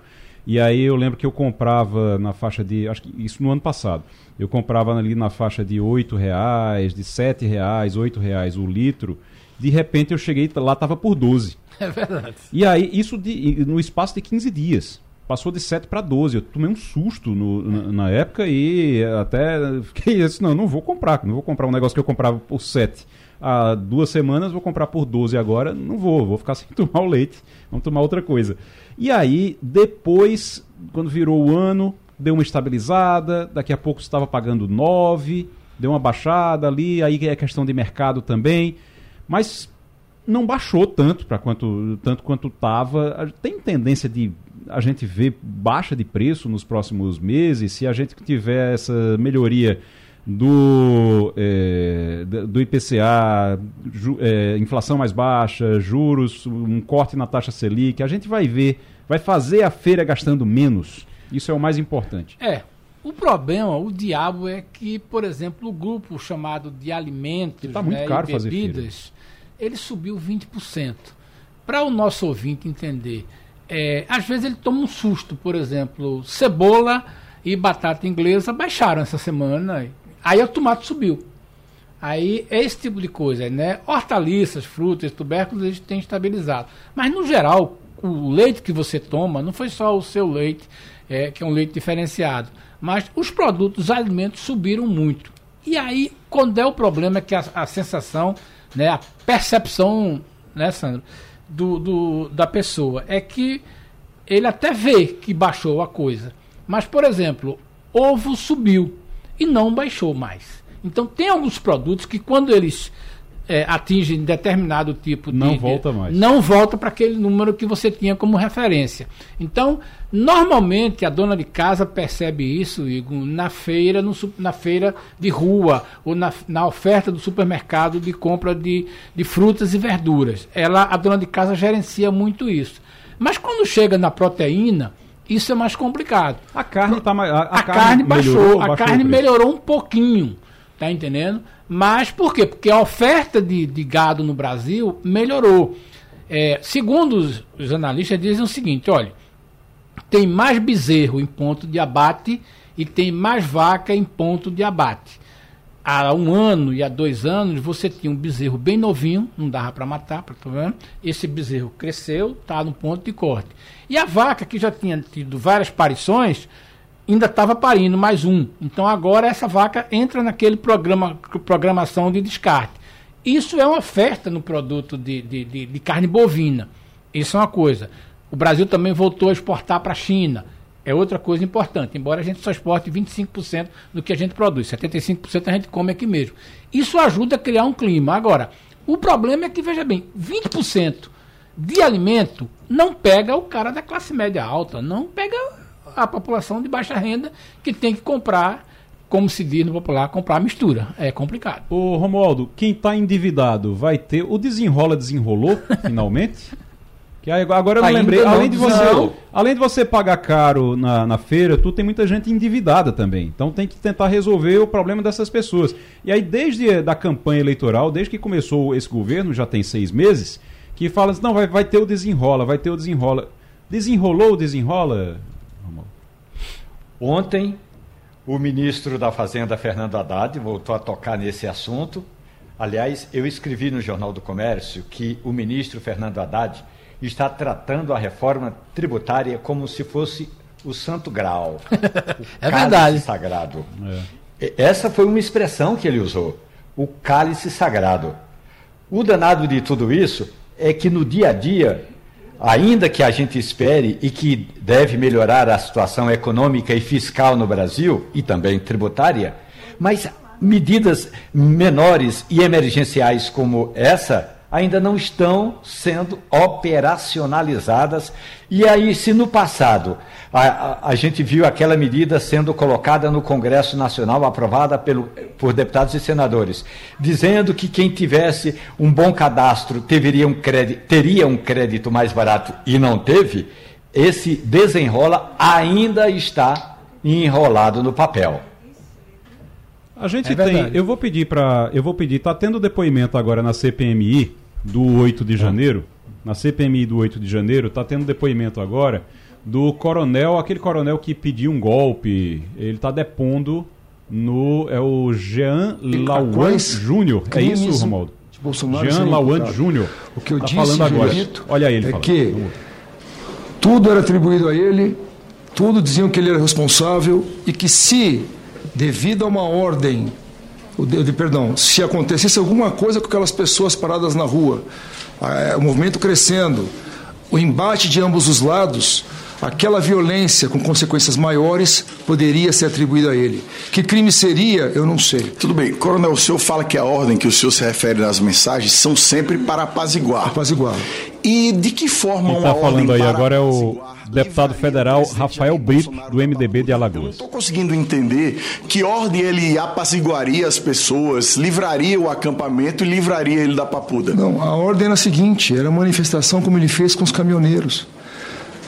E aí eu lembro que eu comprava na faixa de, acho que isso no ano passado, eu comprava ali na faixa de R$ reais, de R$ reais, R$ reais o litro. De repente eu cheguei, lá estava por 12. É verdade. E aí, isso de, no espaço de 15 dias passou de 7 para 12. Eu tomei um susto no, na, na, época e até fiquei assim, não, não vou comprar, não vou comprar um negócio que eu comprava por 7 há duas semanas, vou comprar por 12 agora, não vou, vou ficar sem tomar o leite, vamos tomar outra coisa. E aí, depois, quando virou o ano, deu uma estabilizada, daqui a pouco estava pagando 9, deu uma baixada ali, aí é questão de mercado também, mas não baixou tanto para quanto tanto quanto estava. Tem tendência de a gente ver baixa de preço nos próximos meses, se a gente tiver essa melhoria do, é, do IPCA, ju, é, inflação mais baixa, juros, um corte na taxa Selic, a gente vai ver, vai fazer a feira gastando menos. Isso é o mais importante. É. O problema, o diabo é que, por exemplo, o grupo chamado de alimentos tá né, e bebidas, ele subiu 20%. Para o nosso ouvinte entender, é, às vezes ele toma um susto, por exemplo, cebola e batata inglesa baixaram essa semana, aí o tomate subiu. Aí é esse tipo de coisa, né? Hortaliças, frutas, tubérculos, eles têm estabilizado. Mas no geral, o leite que você toma, não foi só o seu leite, é, que é um leite diferenciado, mas os produtos, os alimentos subiram muito. E aí, quando é o problema é que a, a sensação, né, a percepção, né, Sandro, do, do, da pessoa é que ele até vê que baixou a coisa. Mas, por exemplo, ovo subiu e não baixou mais. Então, tem alguns produtos que, quando eles é, atingem determinado tipo de. Não volta mais. Não volta para aquele número que você tinha como referência. Então, normalmente a dona de casa percebe isso, Igor, na feira, no, na feira de rua, ou na, na oferta do supermercado de compra de, de frutas e verduras. Ela, a dona de casa gerencia muito isso. Mas quando chega na proteína, isso é mais complicado. A carne tá. A, a, a carne, carne, baixou, melhorou, a carne melhorou um pouquinho. Tá entendendo? Mas por quê? Porque a oferta de, de gado no Brasil melhorou. É, segundo os, os analistas, dizem o seguinte: olha, tem mais bezerro em ponto de abate e tem mais vaca em ponto de abate. Há um ano e há dois anos você tinha um bezerro bem novinho, não dava para matar, tá vendo? Esse bezerro cresceu, está no ponto de corte. E a vaca que já tinha tido várias parições, ainda estava parindo mais um. Então agora essa vaca entra naquele programa, programação de descarte. Isso é uma oferta no produto de, de, de, de carne bovina. Isso é uma coisa. O Brasil também voltou a exportar para a China. É outra coisa importante, embora a gente só exporte 25% do que a gente produz, 75% a gente come aqui mesmo. Isso ajuda a criar um clima. Agora, o problema é que, veja bem, 20% de alimento não pega o cara da classe média alta, não pega a população de baixa renda que tem que comprar, como se diz no popular, comprar mistura. É complicado. Ô Romualdo, quem está endividado vai ter. O desenrola desenrolou, finalmente? Que agora eu não Ainda lembrei. Não, além, de você, além de você pagar caro na, na feira, tu tem muita gente endividada também. Então tem que tentar resolver o problema dessas pessoas. E aí, desde da campanha eleitoral, desde que começou esse governo, já tem seis meses, que fala assim, não, vai, vai ter o desenrola, vai ter o desenrola. Desenrolou o desenrola? Ontem, o ministro da Fazenda, Fernando Haddad, voltou a tocar nesse assunto. Aliás, eu escrevi no Jornal do Comércio que o ministro Fernando Haddad está tratando a reforma tributária como se fosse o santo grau. O é verdade. sagrado. É. Essa foi uma expressão que ele usou, o cálice sagrado. O danado de tudo isso é que no dia a dia, ainda que a gente espere e que deve melhorar a situação econômica e fiscal no Brasil e também tributária, mas medidas menores e emergenciais como essa ainda não estão sendo operacionalizadas. E aí, se no passado a, a, a, gente viu aquela medida sendo colocada no Congresso Nacional, aprovada pelo, por deputados e senadores, dizendo que quem tivesse um bom cadastro teria um crédito, teria um crédito mais barato e não teve, esse desenrola ainda está enrolado no papel. A gente é tem, eu vou pedir para, eu vou pedir, tá tendo depoimento agora na CPMI do 8 de janeiro, na CPMI do 8 de janeiro, está tendo depoimento agora do coronel, aquele coronel que pediu um golpe, ele está depondo no. É o Jean Lauan Júnior. É isso, Romualdo? Jean Lauan Júnior. O que eu tá disse, falando agora. Olha ele é falando. que tudo era atribuído a ele, tudo diziam que ele era responsável e que se, devido a uma ordem de, perdão, se acontecesse alguma coisa com aquelas pessoas paradas na rua, o movimento crescendo, o embate de ambos os lados, aquela violência com consequências maiores poderia ser atribuída a ele. Que crime seria, eu não sei. Tudo bem. Coronel, o senhor fala que a ordem que o senhor se refere nas mensagens são sempre para apaziguar. Apaziguar. E de que forma Quem está falando aí agora é o deputado federal Rafael Brito, do MDB de Alagoas. Estou conseguindo entender que ordem ele apaziguaria as pessoas, livraria o acampamento e livraria ele da papuda. Não, a ordem era a seguinte: era a manifestação como ele fez com os caminhoneiros.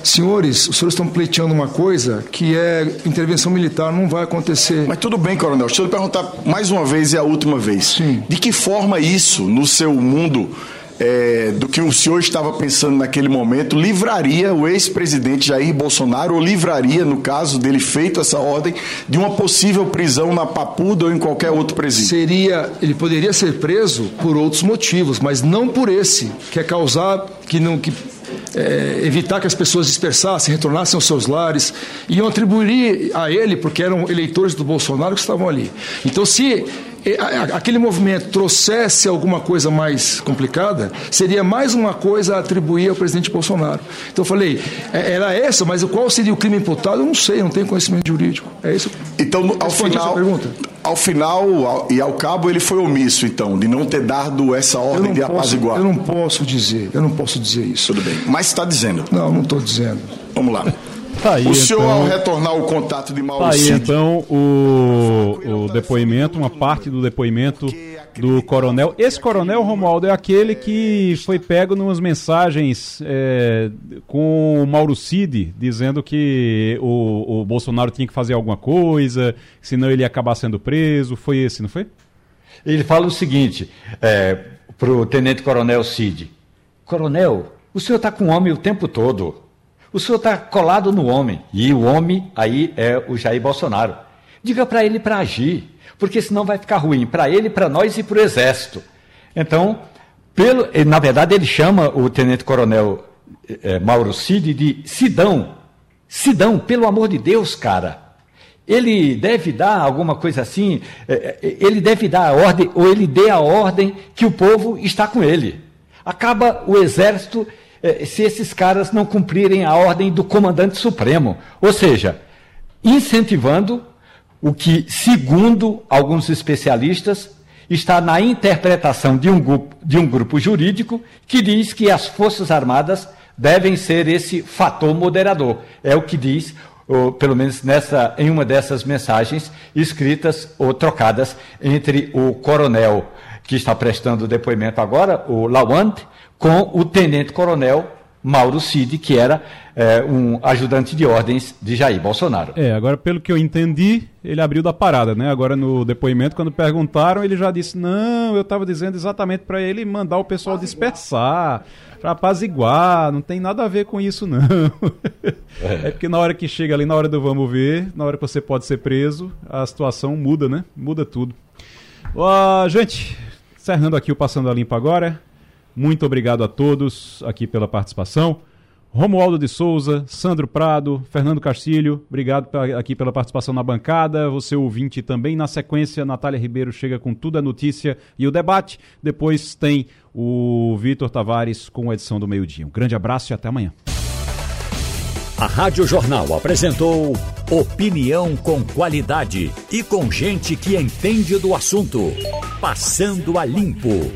Senhores, os senhores estão pleiteando uma coisa que é intervenção militar, não vai acontecer. Mas tudo bem, coronel. Deixa eu lhe perguntar mais uma vez e a última vez. Sim. De que forma isso, no seu mundo é, do que o senhor estava pensando naquele momento, livraria o ex-presidente Jair Bolsonaro, ou livraria, no caso dele feito essa ordem, de uma possível prisão na Papuda ou em qualquer outro presídio? Seria, ele poderia ser preso por outros motivos, mas não por esse, que é causar que não que é, evitar que as pessoas dispersassem, retornassem aos seus lares, iam atribuir a ele, porque eram eleitores do Bolsonaro que estavam ali. Então, se aquele movimento trouxesse alguma coisa mais complicada, seria mais uma coisa a atribuir ao presidente Bolsonaro. Então eu falei, é, era essa, mas qual seria o crime imputado? Eu não sei, eu não tenho conhecimento jurídico. É isso. Então, ao final, pergunta. ao final ao, e ao cabo, ele foi omisso, então, de não ter dado essa ordem de posso, apaziguar. Eu não posso dizer, eu não posso dizer isso. Tudo bem. Mas está dizendo. Não, não estou dizendo. Vamos lá. Tá aí, o senhor, então, ao retornar o contato de Mauro tá aí, então, o, o depoimento, uma parte do depoimento do coronel. Esse coronel, Romualdo, é aquele que foi pego numas mensagens é, com o Mauro Cid, dizendo que o, o Bolsonaro tinha que fazer alguma coisa, senão ele ia acabar sendo preso. Foi esse, não foi? Ele fala o seguinte é, para o tenente-coronel Cid: Coronel, o senhor está com o homem o tempo todo. O senhor está colado no homem. E o homem aí é o Jair Bolsonaro. Diga para ele para agir, porque senão vai ficar ruim para ele, para nós e para o Exército. Então, pelo, na verdade, ele chama o tenente-coronel é, Mauro Cid de Sidão. Sidão, pelo amor de Deus, cara. ele deve dar alguma coisa assim, é, ele deve dar a ordem, ou ele dê a ordem que o povo está com ele. Acaba o exército se esses caras não cumprirem a ordem do comandante supremo. Ou seja, incentivando o que, segundo alguns especialistas, está na interpretação de um, grupo, de um grupo jurídico que diz que as Forças Armadas devem ser esse fator moderador. É o que diz ou pelo menos nessa, em uma dessas mensagens escritas ou trocadas entre o coronel que está prestando depoimento agora, o Lawand, com o tenente-coronel Mauro Cid, que era é, um ajudante de ordens de Jair Bolsonaro. É, agora pelo que eu entendi, ele abriu da parada, né? Agora no depoimento, quando perguntaram, ele já disse: não, eu estava dizendo exatamente para ele mandar o pessoal dispersar, para apaziguar, não tem nada a ver com isso, não. É. é porque na hora que chega ali, na hora do vamos ver, na hora que você pode ser preso, a situação muda, né? Muda tudo. Uh, gente, encerrando aqui o Passando a Limpo agora. Muito obrigado a todos aqui pela participação. Romualdo de Souza, Sandro Prado, Fernando Castilho, obrigado aqui pela participação na bancada. Você ouvinte também. Na sequência, Natália Ribeiro chega com tudo a notícia e o debate. Depois tem o Vitor Tavares com a edição do meio-dia. Um grande abraço e até amanhã. A Rádio Jornal apresentou opinião com qualidade e com gente que entende do assunto. Passando a limpo.